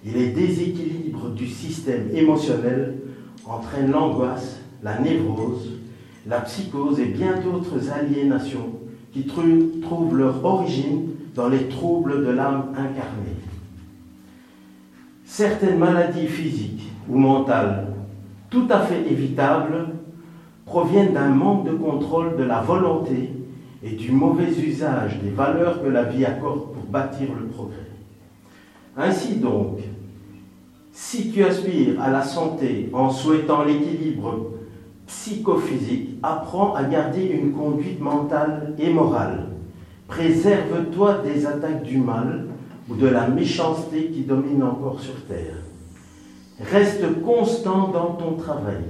et les déséquilibres du système émotionnel entraînent l'angoisse, la névrose, la psychose et bien d'autres aliénations qui trouvent leur origine dans les troubles de l'âme incarnée. Certaines maladies physiques ou mentales, tout à fait évitables, proviennent d'un manque de contrôle de la volonté et du mauvais usage des valeurs que la vie accorde pour bâtir le progrès. Ainsi donc, si tu aspires à la santé en souhaitant l'équilibre psychophysique, apprends à garder une conduite mentale et morale Préserve-toi des attaques du mal ou de la méchanceté qui domine encore sur terre. Reste constant dans ton travail.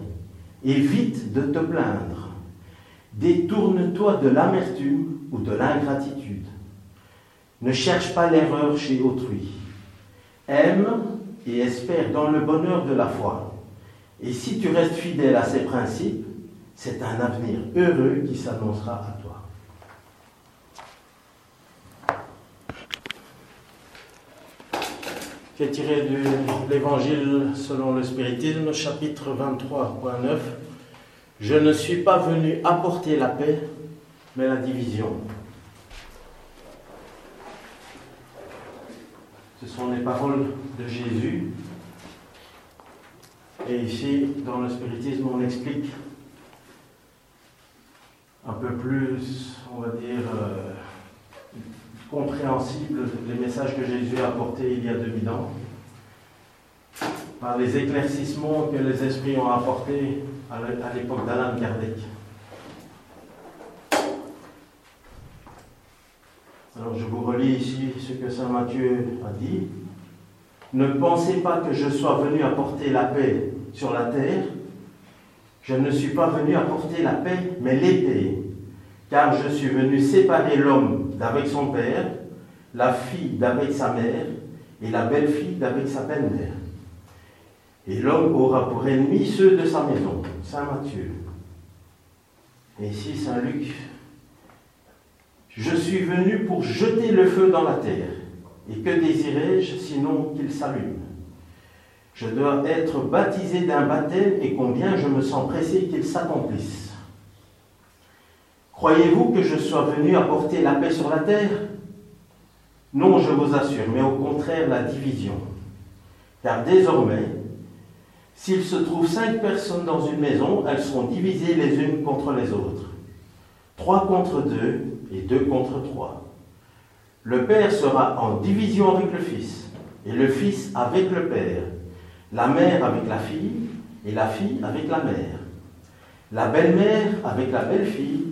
Évite de te plaindre. Détourne-toi de l'amertume ou de l'ingratitude. Ne cherche pas l'erreur chez autrui. Aime et espère dans le bonheur de la foi. Et si tu restes fidèle à ces principes, c'est un avenir heureux qui s'annoncera à toi. est tiré de l'Évangile selon le spiritisme, chapitre 23.9. Je ne suis pas venu apporter la paix, mais la division. Ce sont les paroles de Jésus. Et ici, dans le spiritisme, on explique un peu plus, on va dire, euh, compréhensible les messages que Jésus a apportés il y a 2000 ans, par les éclaircissements que les esprits ont apportés à l'époque d'Alain Kardec. Je vous relis ici ce que Saint Matthieu a dit. Ne pensez pas que je sois venu apporter la paix sur la terre. Je ne suis pas venu apporter la paix, mais l'épée. Car je suis venu séparer l'homme d'avec son père, la fille d'avec sa mère et la belle-fille d'avec sa belle-mère. Et l'homme aura pour ennemi ceux de sa maison. Saint Matthieu. Et ici, Saint Luc. Je suis venu pour jeter le feu dans la terre. Et que désirais-je sinon qu'il s'allume? Je dois être baptisé d'un baptême et combien je me sens pressé qu'il s'accomplisse. Croyez-vous que je sois venu apporter la paix sur la terre? Non, je vous assure, mais au contraire la division. Car désormais, s'il se trouve cinq personnes dans une maison, elles seront divisées les unes contre les autres. Trois contre deux et deux contre trois. Le Père sera en division avec le Fils, et le Fils avec le Père, la mère avec la fille, et la fille avec la mère, la belle-mère avec la belle-fille,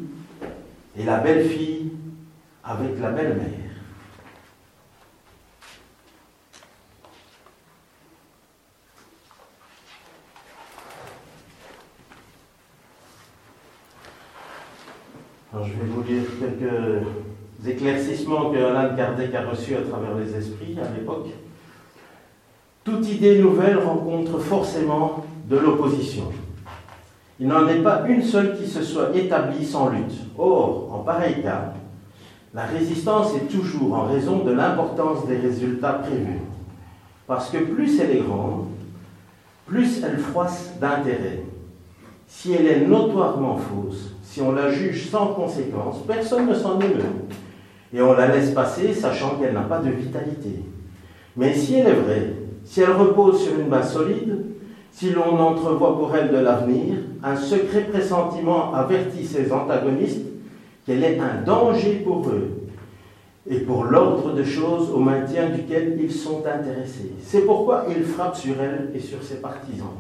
et la belle-fille avec la belle-mère. Je vais vous lire quelques éclaircissements que Alain Kardec a reçus à travers les esprits à l'époque. Toute idée nouvelle rencontre forcément de l'opposition. Il n'en est pas une seule qui se soit établie sans lutte. Or, en pareil cas, la résistance est toujours en raison de l'importance des résultats prévus. Parce que plus elle est grande, plus elle froisse d'intérêt. Si elle est notoirement fausse, si on la juge sans conséquence, personne ne s'en émeut. Et on la laisse passer, sachant qu'elle n'a pas de vitalité. Mais si elle est vraie, si elle repose sur une base solide, si l'on entrevoit pour elle de l'avenir, un secret pressentiment avertit ses antagonistes qu'elle est un danger pour eux et pour l'ordre de choses au maintien duquel ils sont intéressés. C'est pourquoi ils frappent sur elle et sur ses partisans.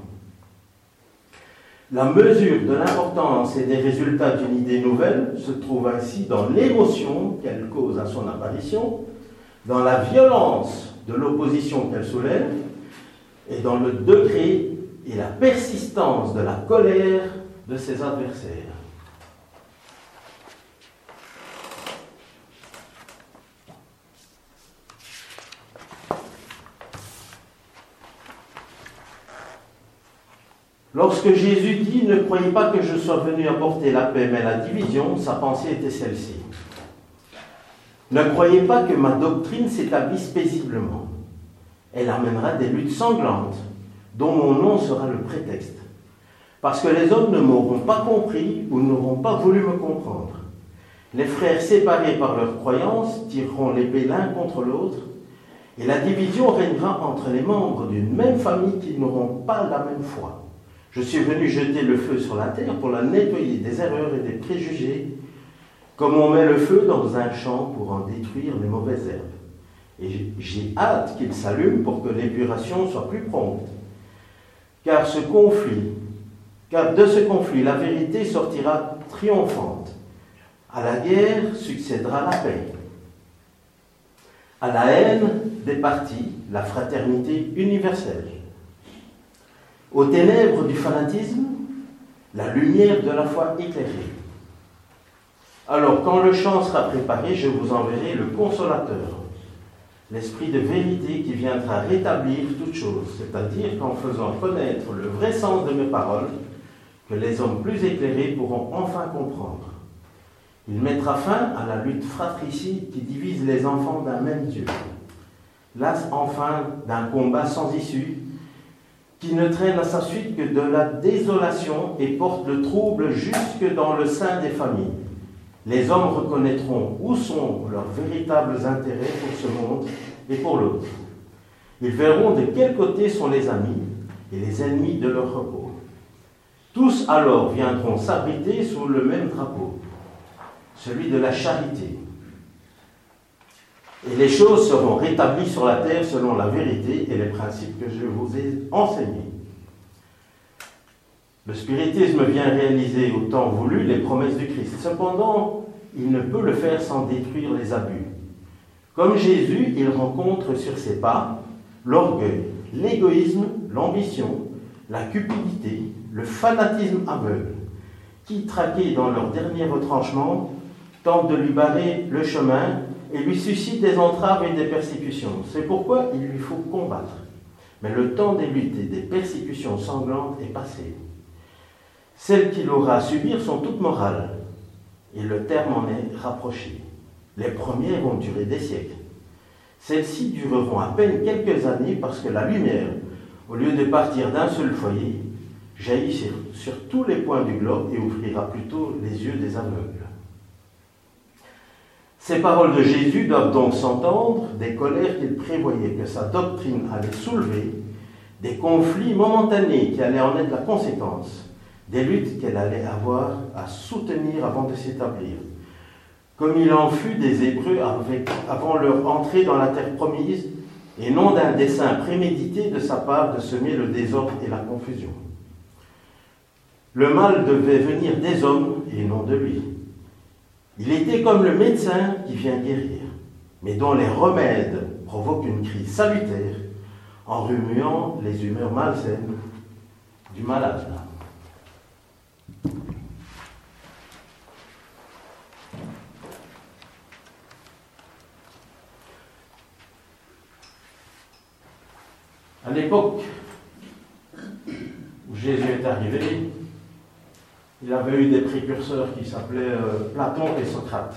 La mesure de l'importance et des résultats d'une idée nouvelle se trouve ainsi dans l'émotion qu'elle cause à son apparition, dans la violence de l'opposition qu'elle soulève et dans le degré et la persistance de la colère de ses adversaires. Lorsque Jésus dit Ne croyez pas que je sois venu apporter la paix, mais la division, sa pensée était celle-ci. Ne croyez pas que ma doctrine s'établisse paisiblement. Elle amènera des luttes sanglantes, dont mon nom sera le prétexte. Parce que les hommes ne m'auront pas compris ou n'auront pas voulu me comprendre. Les frères séparés par leurs croyances tireront l'épée l'un contre l'autre, et la division régnera entre les membres d'une même famille qui n'auront pas la même foi. Je suis venu jeter le feu sur la terre pour la nettoyer des erreurs et des préjugés, comme on met le feu dans un champ pour en détruire les mauvaises herbes. Et j'ai hâte qu'il s'allume pour que l'épuration soit plus prompte. Car ce conflit, car de ce conflit, la vérité sortira triomphante. À la guerre succédera la paix. À la haine des partis, la fraternité universelle. Aux ténèbres du fanatisme, la lumière de la foi éclairée. Alors, quand le chant sera préparé, je vous enverrai le consolateur, l'esprit de vérité qui viendra rétablir toutes choses, c'est-à-dire qu'en faisant connaître le vrai sens de mes paroles, que les hommes plus éclairés pourront enfin comprendre. Il mettra fin à la lutte fratricide qui divise les enfants d'un même Dieu. Las enfin d'un combat sans issue qui ne traîne à sa suite que de la désolation et porte le trouble jusque dans le sein des familles. Les hommes reconnaîtront où sont leurs véritables intérêts pour ce monde et pour l'autre. Ils verront de quel côté sont les amis et les ennemis de leur repos. Tous alors viendront s'abriter sous le même drapeau, celui de la charité. Et les choses seront rétablies sur la terre selon la vérité et les principes que je vous ai enseignés. Le spiritisme vient réaliser au temps voulu les promesses du Christ. Cependant, il ne peut le faire sans détruire les abus. Comme Jésus, il rencontre sur ses pas l'orgueil, l'égoïsme, l'ambition, la cupidité, le fanatisme aveugle, qui, traqués dans leur dernier retranchement, tentent de lui barrer le chemin et lui suscitent des entraves et des persécutions. C'est pourquoi il lui faut combattre. Mais le temps des luttes et des persécutions sanglantes est passé. Celles qu'il aura à subir sont toutes morales, et le terme en est rapproché. Les premières vont durer des siècles. Celles-ci dureront à peine quelques années parce que la lumière, au lieu de partir d'un seul foyer, jaillit sur, sur tous les points du globe et ouvrira plutôt les yeux des aveugles. Ces paroles de Jésus doivent donc s'entendre des colères qu'il prévoyait que sa doctrine allait soulever, des conflits momentanés qui allaient en être la conséquence, des luttes qu'elle allait avoir à soutenir avant de s'établir. Comme il en fut des Hébreux avant leur entrée dans la terre promise, et non d'un dessein prémédité de sa part de semer le désordre et la confusion. Le mal devait venir des hommes et non de lui. Il était comme le médecin qui vient guérir, mais dont les remèdes provoquent une crise salutaire en remuant les humeurs malsaines du malade. À l'époque où Jésus est arrivé, il avait eu des précurseurs qui s'appelaient euh, Platon et Socrate.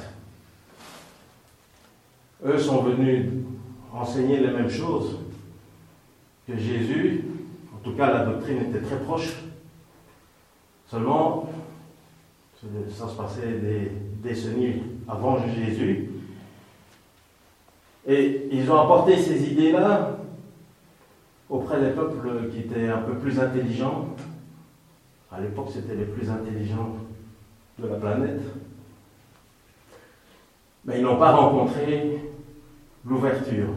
Eux sont venus enseigner les mêmes choses que Jésus. En tout cas, la doctrine était très proche. Seulement, ça se passait des décennies avant Jésus. Et ils ont apporté ces idées-là auprès des peuples qui étaient un peu plus intelligents. À l'époque, c'était les plus intelligents de la planète. Mais ils n'ont pas rencontré l'ouverture.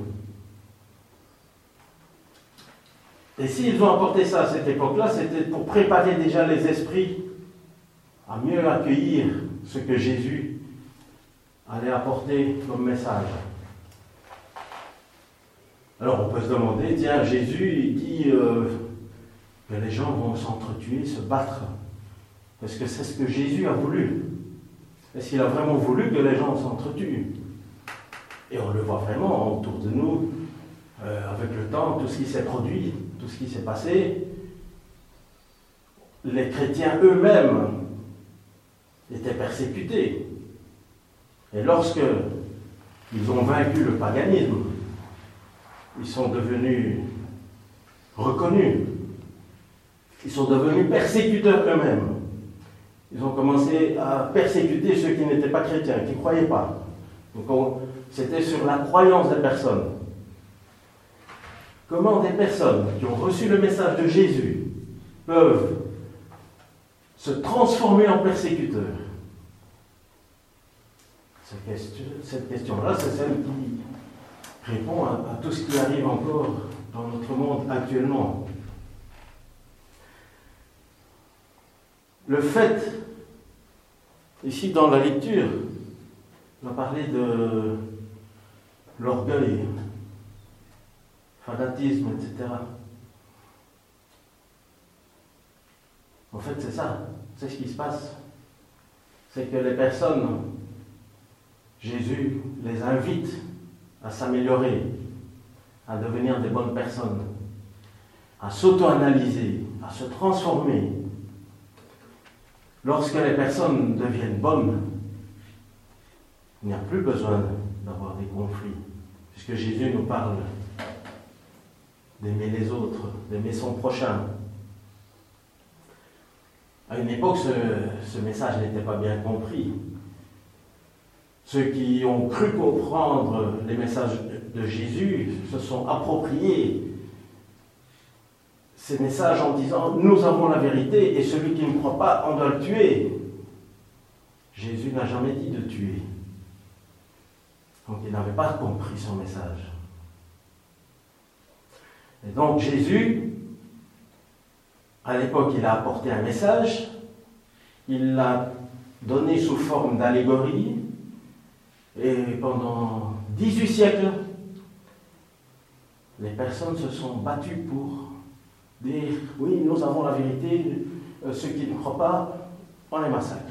Et s'ils ont apporté ça à cette époque-là, c'était pour préparer déjà les esprits à mieux accueillir ce que Jésus allait apporter comme message. Alors on peut se demander, tiens, Jésus dit euh, que les gens vont s'entretuer, se battre. Est-ce que c'est ce que Jésus a voulu Est-ce qu'il a vraiment voulu que les gens s'entretuent? Et on le voit vraiment autour de nous, euh, avec le temps, tout ce qui s'est produit, tout ce qui s'est passé. Les chrétiens eux-mêmes étaient persécutés. Et lorsque ils ont vaincu le paganisme, ils sont devenus reconnus. Ils sont devenus persécuteurs eux-mêmes. Ils ont commencé à persécuter ceux qui n'étaient pas chrétiens, qui ne croyaient pas. Donc c'était sur la croyance des personnes. Comment des personnes qui ont reçu le message de Jésus peuvent se transformer en persécuteurs? Cette question-là, c'est celle qui répond à, à tout ce qui arrive encore dans notre monde actuellement. Le fait, ici dans la lecture, on a parlé de l'orgueil, fanatisme, etc. En fait, c'est ça, c'est ce qui se passe. C'est que les personnes, Jésus les invite à s'améliorer, à devenir des bonnes personnes, à s'auto-analyser, à se transformer, Lorsque les personnes deviennent bonnes, il n'y a plus besoin d'avoir des conflits, puisque Jésus nous parle d'aimer les autres, d'aimer son prochain. À une époque, ce, message n'était pas bien compris. Ceux qui ont cru comprendre les messages de Jésus se sont appropriés ces messages en disant nous avons la vérité et celui qui ne croit pas, on doit le tuer. Jésus n'a jamais dit de tuer. Donc il n'avait pas compris son message. Et donc Jésus, à l'époque, il a apporté un message, il l'a donné sous forme d'allégorie, et pendant 18 siècles, les personnes se sont battues pour dire oui, nous avons la vérité, euh, ceux qui ne croient pas, on les massacre.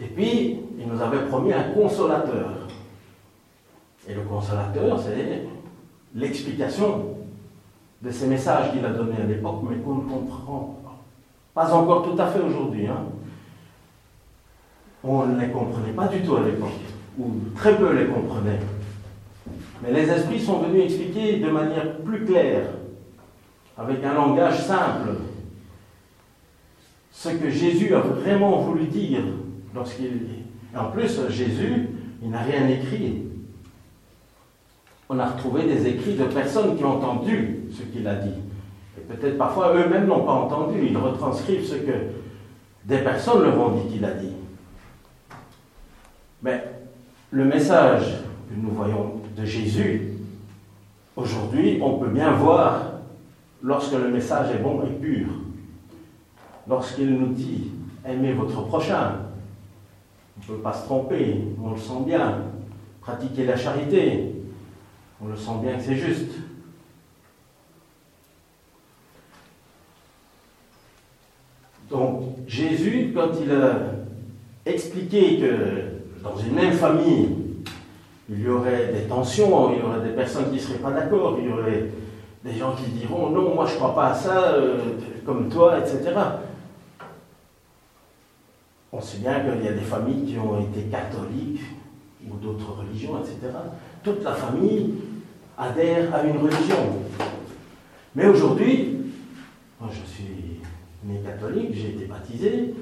Et puis, il nous avait promis un consolateur. Et le consolateur, c'est l'explication de ces messages qu'il a donnés à l'époque, mais qu'on ne comprend pas encore tout à fait aujourd'hui. Hein. On ne les comprenait pas du tout à l'époque, ou très peu les comprenaient. Mais les esprits sont venus expliquer de manière plus claire, avec un langage simple, ce que Jésus a vraiment voulu dire lorsqu'il. En plus, Jésus, il n'a rien écrit. On a retrouvé des écrits de personnes qui ont entendu ce qu'il a dit. Et peut-être parfois eux-mêmes n'ont pas entendu. Ils retranscrivent ce que des personnes leur ont dit qu'il a dit. Mais le message que nous voyons de Jésus, aujourd'hui, on peut bien voir lorsque le message est bon et pur. Lorsqu'il nous dit aimez votre prochain, on ne peut pas se tromper, on le sent bien. Pratiquer la charité, on le sent bien que c'est juste. Donc Jésus, quand il a expliqué que dans une même famille, il y aurait des tensions, il y aurait des personnes qui ne seraient pas d'accord, il y aurait des gens qui diront non, moi je ne crois pas à ça, euh, comme toi, etc. On sait bien qu'il y a des familles qui ont été catholiques ou d'autres religions, etc. Toute la famille adhère à une religion. Mais aujourd'hui, moi je suis né catholique, j'ai été baptisé,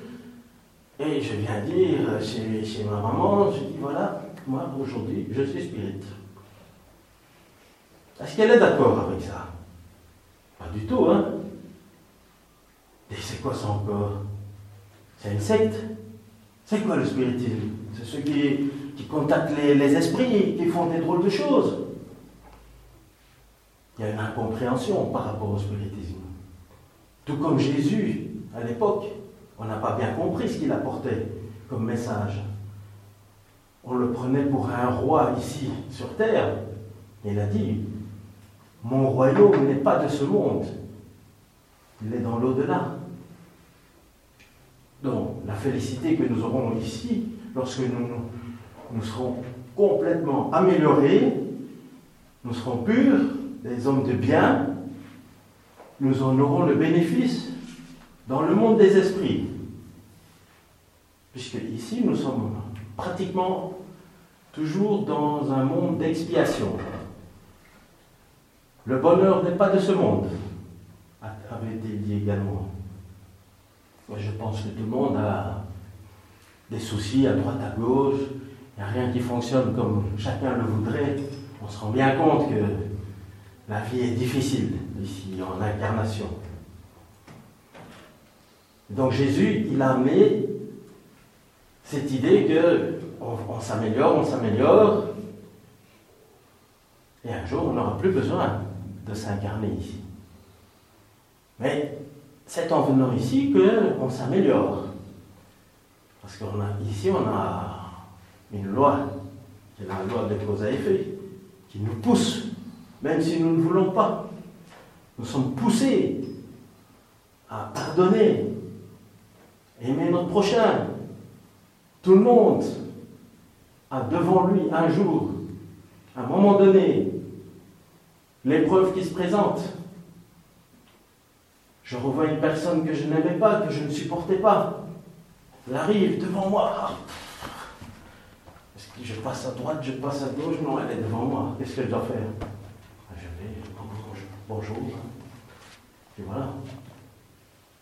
et je viens dire chez, chez ma maman, je dis voilà, moi aujourd'hui, je suis spirit. Est-ce qu'elle est d'accord avec ça? Pas du tout, hein Et c'est quoi ça encore C'est une secte C'est quoi le spiritisme? C'est ceux qui, qui contactent les, les esprits, qui font des drôles de choses. Il y a une incompréhension par rapport au spiritisme. Tout comme Jésus, à l'époque, on n'a pas bien compris ce qu'il apportait comme message. On le prenait pour un roi ici sur terre. Il a dit, mon royaume n'est pas de ce monde, il est dans l'au-delà. Donc, la félicité que nous aurons ici, lorsque nous, nous serons complètement améliorés, nous serons purs, des hommes de bien, nous en aurons le bénéfice dans le monde des esprits. Puisque ici, nous sommes pratiquement toujours dans un monde d'expiation. Le bonheur n'est pas de ce monde, avait été dit également. Je pense que tout le monde a des soucis à droite, à gauche. Il n'y a rien qui fonctionne comme chacun le voudrait. On se rend bien compte que la vie est difficile ici, en incarnation. Donc Jésus, il a amené cette idée que on, s'améliore, on s'améliore, et un jour on n'aura plus besoin de s'incarner ici. Mais c'est en venant ici qu'on s'améliore. Parce qu'ici on a une loi, qui est la loi de cause à effet, qui nous pousse même si nous ne voulons pas. Nous sommes poussés à pardonner, aimer notre prochain. Tout le monde a devant lui un jour, à un moment donné, l'épreuve qui se présente. Je revois une personne que je n'aimais pas, que je ne supportais pas. Elle arrive devant moi. Est-ce que je passe à droite, je passe à gauche? Non, elle est devant moi. Qu'est-ce que je dois faire? Bonjour. Et voilà.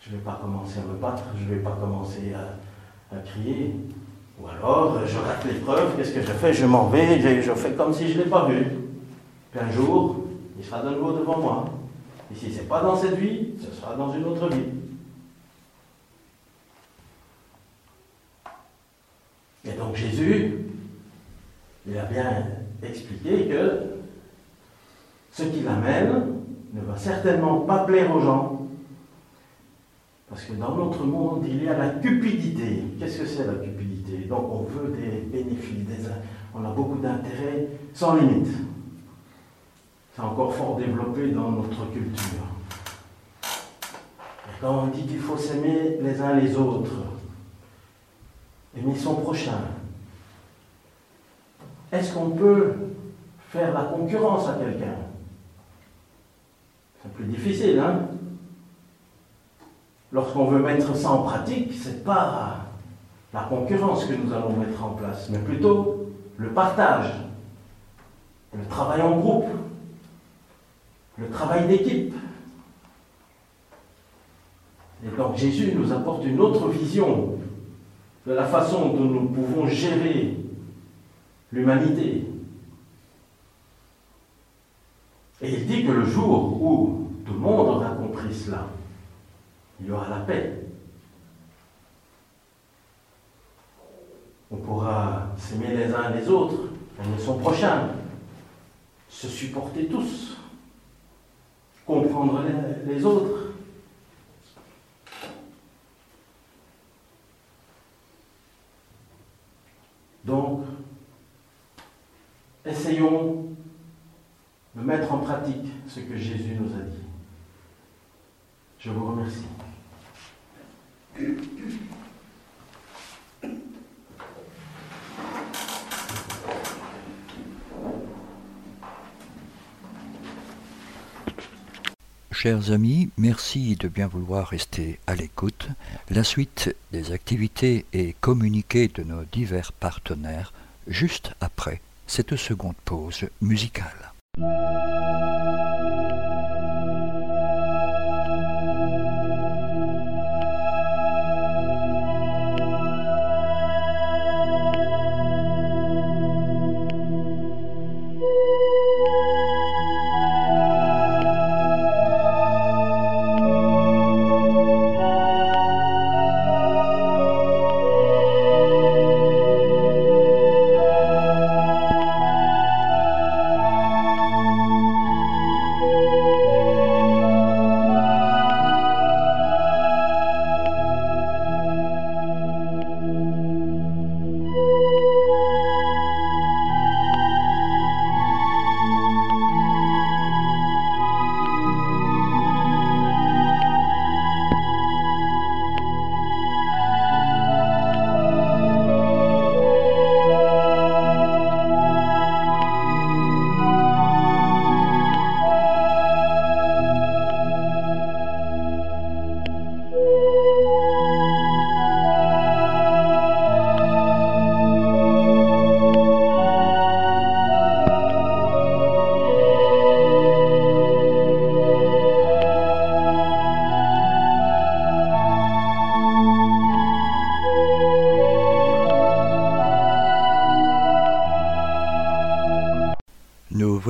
Je ne vais pas commencer à me battre, je ne vais pas commencer à, crier. Ou alors, je rate l'épreuve, qu'est-ce que je fais? Je m'en vais, je, fais comme si je ne l'ai pas vu. Puis un jour, il sera de nouveau devant moi. Et si ce n'est pas dans cette vie, ce sera dans une autre vie. Et donc Jésus, il a bien expliqué que ce qui l'amène, ne va certainement pas plaire aux gens. Parce que dans notre monde, il y a la cupidité. Qu'est-ce que c'est la cupidité? Donc on veut des bénéfices, on a beaucoup d'intérêts sans limite. C'est encore fort développé dans notre culture. Et quand on dit qu'il faut s'aimer les uns les autres, aimer son prochain, est-ce qu'on peut faire la concurrence à quelqu'un? C'est plus difficile, hein? Lorsqu'on veut mettre ça en pratique, c'est pas la concurrence que nous allons mettre en place, mais plutôt le partage, le travail en groupe, le travail d'équipe. Et donc Jésus nous apporte une autre vision de la façon dont nous pouvons gérer l'humanité, et il dit que le jour où tout le monde aura compris cela, il y aura la paix. On pourra s'aimer les uns les autres, aimer son prochain, se supporter tous, comprendre les, les autres. Donc, essayons de mettre en pratique ce que Jésus nous a dit. Je vous remercie. Chers amis, merci de bien vouloir rester à l'écoute. La suite des activités et communiqués de nos divers partenaires juste après cette seconde pause musicale.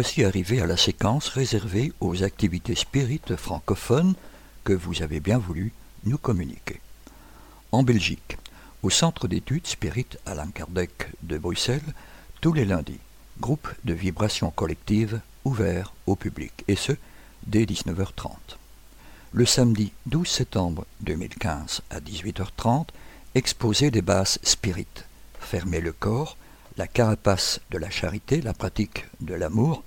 Voici arrivé à la séquence réservée aux activités spirites francophones que vous avez bien voulu nous communiquer. En Belgique, au Centre d'études spirites Alain Kardec de Bruxelles, tous les lundis, groupe de vibrations collectives ouvert au public, et ce, dès 19h30. Le samedi 12 septembre 2015 à 18h30, exposé des basses spirites, fermer le corps, la carapace de la charité, la pratique de l'amour,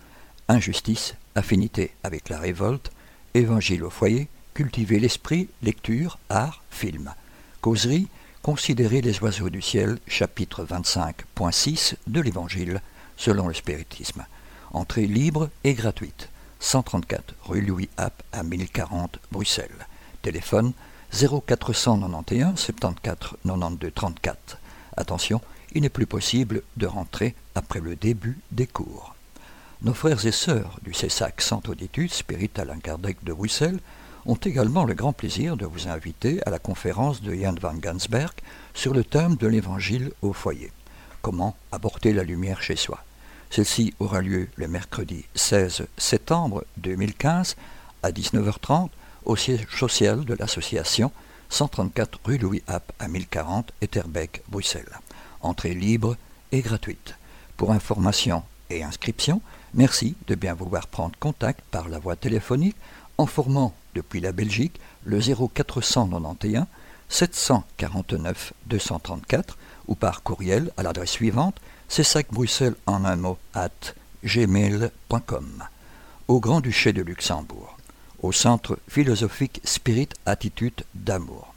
injustice, affinité avec la révolte, évangile au foyer, cultiver l'esprit, lecture, art, film. Causerie, considérer les oiseaux du ciel, chapitre 25.6 de l'Évangile, selon le spiritisme. Entrée libre et gratuite. 134 rue Louis App à 1040 Bruxelles. Téléphone 0491 74 92 34. Attention, il n'est plus possible de rentrer après le début des cours. Nos frères et sœurs du CESAC Centre d'études Spirit Alain Kardec de Bruxelles ont également le grand plaisir de vous inviter à la conférence de Jan van Gansberg sur le thème de l'Évangile au foyer. Comment apporter la lumière chez soi? Celle-ci aura lieu le mercredi 16 septembre 2015 à 19h30 au siège social de l'association 134 rue Louis App à 1040 Etterbeek, Bruxelles. Entrée libre et gratuite. Pour information et inscription, merci de bien vouloir prendre contact par la voie téléphonique en formant depuis la Belgique le 0491 749 234 ou par courriel à l'adresse suivante Bruxelles en un mot at gmail.com. Au Grand-Duché de Luxembourg, au Centre philosophique Spirit Attitude d'Amour.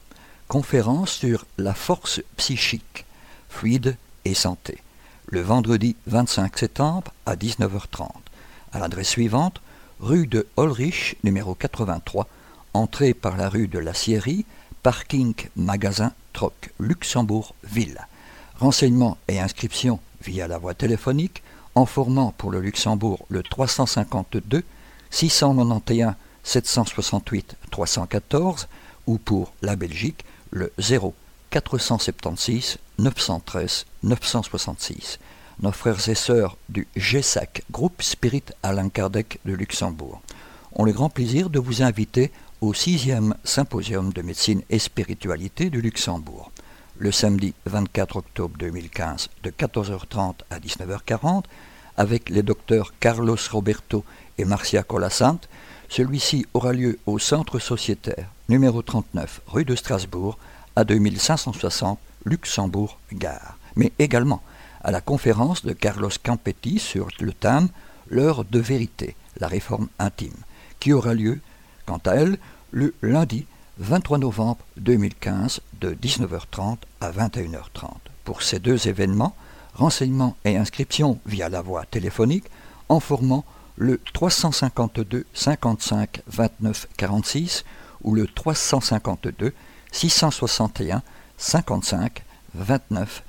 Conférence sur la force psychique, fluide et santé. Le vendredi 25 septembre à 19h30. À l'adresse suivante, rue de Holrich, numéro 83, entrée par la rue de la Sierrie, parking magasin Troc, Luxembourg-Ville. Renseignements et inscriptions via la voie téléphonique en formant pour le Luxembourg le 352 691 768 314 ou pour la Belgique le 0 476 913 966. Nos frères et sœurs du GESAC, groupe Spirit Alain Kardec de Luxembourg, ont le grand plaisir de vous inviter au sixième symposium de médecine et spiritualité du Luxembourg le samedi 24 octobre 2015 de 14h30 à 19h40 avec les docteurs Carlos Roberto et Marcia Colassante. Celui-ci aura lieu au Centre sociétaire numéro 39 rue de Strasbourg à 2560 Luxembourg-Gare, mais également à la conférence de Carlos Campetti sur le thème L'heure de vérité, la réforme intime, qui aura lieu, quant à elle, le lundi 23 novembre 2015 de 19h30 à 21h30. Pour ces deux événements, renseignements et inscriptions via la voie téléphonique en formant le 352 55 29 46 ou le 352 661 55 29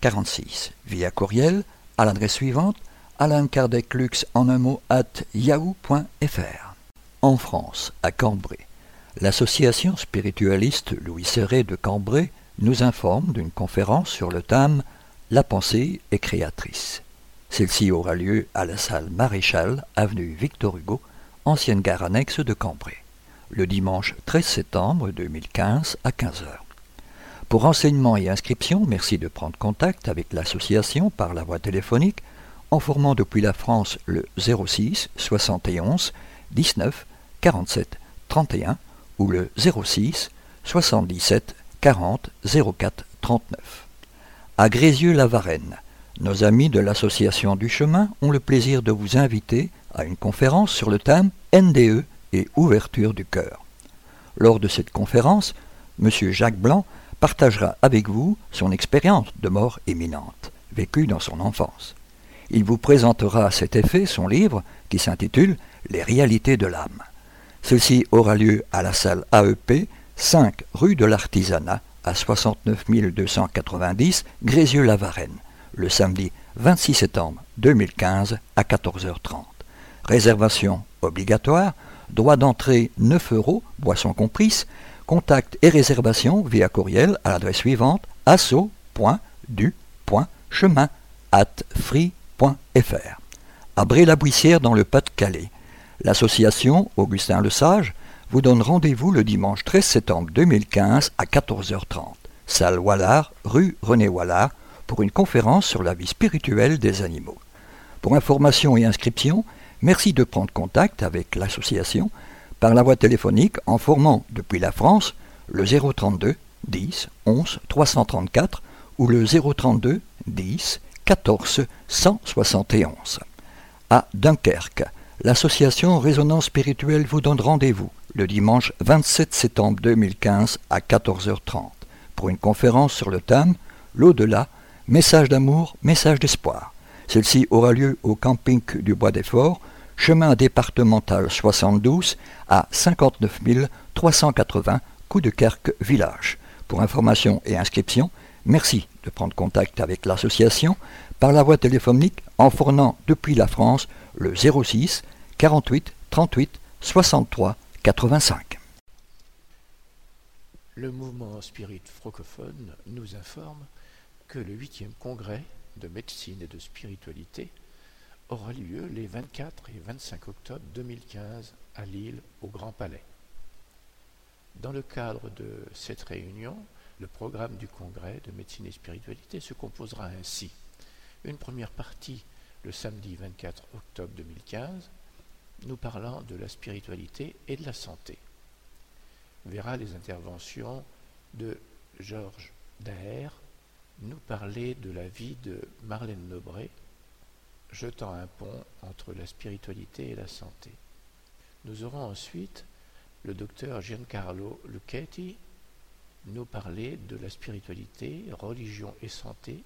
46 via courriel à l'adresse suivante Alain Kardec Lux en un mot at yahoo.fr. En France, à Cambrai, L'association spiritualiste Louis Serré de Cambrai nous informe d'une conférence sur le thème La pensée est créatrice. Celle-ci aura lieu à la salle Maréchal, avenue Victor Hugo, ancienne gare annexe de Cambrai, le dimanche 13 septembre 2015 à 15h. Pour renseignements et inscriptions, merci de prendre contact avec l'association par la voie téléphonique en formant depuis la France le 06 71 19 47 31 ou le 06 77 40 04 39. À Grézieux-la-Varenne, nos amis de l'Association du Chemin ont le plaisir de vous inviter à une conférence sur le thème NDE et ouverture du cœur. Lors de cette conférence, M. Jacques Blanc partagera avec vous son expérience de mort imminente, vécue dans son enfance. Il vous présentera à cet effet son livre qui s'intitule Les réalités de l'âme. Ceci aura lieu à la salle AEP, 5 rue de l'Artisanat, à 69 290 Grézieux-la-Varenne, le samedi 26 septembre 2015 à 14h30. Réservation obligatoire, droit d'entrée 9 euros, boisson comprise, contact et réservation via courriel à l'adresse suivante asso.du.chemin at free.fr. à Bré-la-Buissière dans le Pas-de-Calais. L'association Augustin Le Sage vous donne rendez-vous le dimanche 13 septembre 2015 à 14h30, salle Wallard, rue René Wallard, pour une conférence sur la vie spirituelle des animaux. Pour information et inscription, merci de prendre contact avec l'association par la voie téléphonique en formant depuis la France le 032 10 11 334 ou le 032 10 14 171. À Dunkerque, l'association Résonance spirituelle vous donne rendez-vous le dimanche 27 septembre 2015 à 14h30 pour une conférence sur le thème L'au-delà, message d'amour, message d'espoir. Celle-ci aura lieu au camping du Bois des Forts, chemin départemental 72 à 59 380 Coup de Kerque Village. Pour information et inscription, merci de prendre contact avec l'association par la voie téléphonique en fournant depuis la France le 06 48 38 63 85. Le mouvement Spirit francophone nous informe que le 8e congrès de médecine et de spiritualité aura lieu les 24 et 25 octobre 2015 à Lille, au Grand Palais. Dans le cadre de cette réunion, le programme du congrès de médecine et spiritualité se composera ainsi. Une première partie le samedi 24 octobre 2015, nous parlant de la spiritualité et de la santé. Verra les interventions de Georges Daher nous parler de la vie de Marlène Nobré, jetant un pont entre la spiritualité et la santé. Nous aurons ensuite le docteur Giancarlo Lucchetti nous parler de la spiritualité, religion et santé,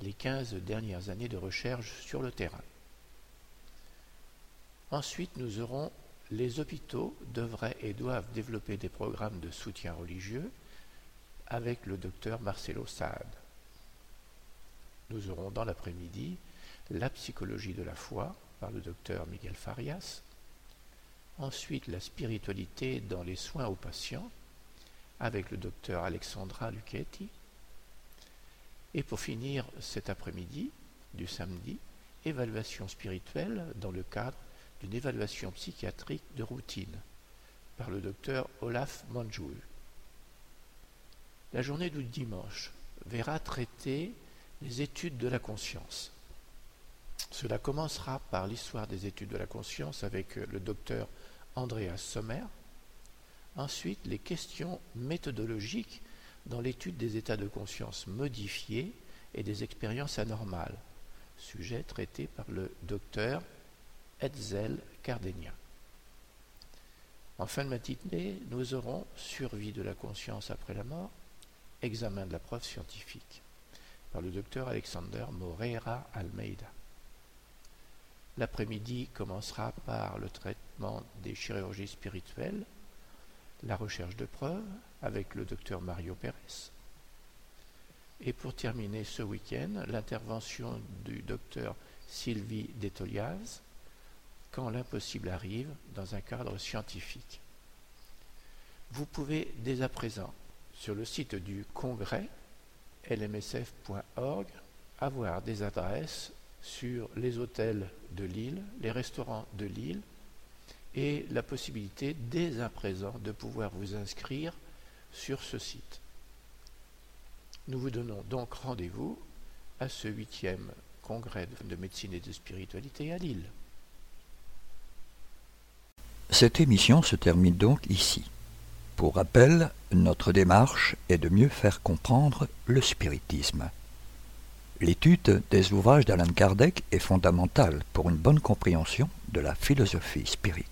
les 15 dernières années de recherche sur le terrain. Ensuite, nous aurons les hôpitaux devraient et doivent développer des programmes de soutien religieux avec le docteur Marcelo Saad. Nous aurons dans l'après-midi la psychologie de la foi par le docteur Miguel Farias. Ensuite, la spiritualité dans les soins aux patients avec le docteur Alexandra Lucchetti. Et pour finir cet après-midi du samedi, évaluation spirituelle dans le cadre d'une évaluation psychiatrique de routine par le docteur Olaf Manjul. La journée du dimanche verra traiter les études de la conscience. Cela commencera par l'histoire des études de la conscience avec le docteur Andreas Sommer. Ensuite, les questions méthodologiques dans l'étude des états de conscience modifiés et des expériences anormales, sujet traité par le docteur Hetzel Cardenia. En fin de matinée, nous aurons survie de la conscience après la mort, examen de la preuve scientifique par le docteur Alexander Moreira Almeida. L'après-midi commencera par le traitement des chirurgies spirituelles, la recherche de preuves avec le docteur Mario Pérez. Et pour terminer ce week-end, l'intervention du docteur Sylvie Detoliaz, quand l'impossible arrive dans un cadre scientifique. Vous pouvez dès à présent, sur le site du congrès lmsf.org, avoir des adresses sur les hôtels de Lille, les restaurants de Lille, et la possibilité dès à présent de pouvoir vous inscrire sur ce site. Nous vous donnons donc rendez-vous à ce huitième congrès de médecine et de spiritualité à Lille. Cette émission se termine donc ici. Pour rappel, notre démarche est de mieux faire comprendre le spiritisme. L'étude des ouvrages d'Alan Kardec est fondamentale pour une bonne compréhension de la philosophie spirit.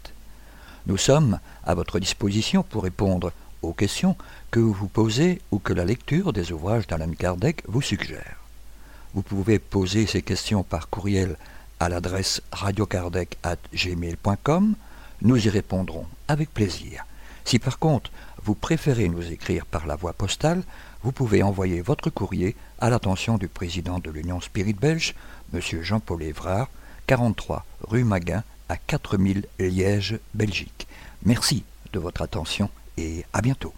Nous sommes à votre disposition pour répondre aux questions que vous vous posez ou que la lecture des ouvrages d'Alan Kardec vous suggère. Vous pouvez poser ces questions par courriel à l'adresse radiokardec.gmail.com. Nous y répondrons avec plaisir. Si par contre vous préférez nous écrire par la voie postale, vous pouvez envoyer votre courrier à l'attention du président de l'Union Spirit Belge, M. Jean-Paul Évrard, 43 rue Maguin à 4000 Liège, Belgique. Merci de votre attention et à bientôt.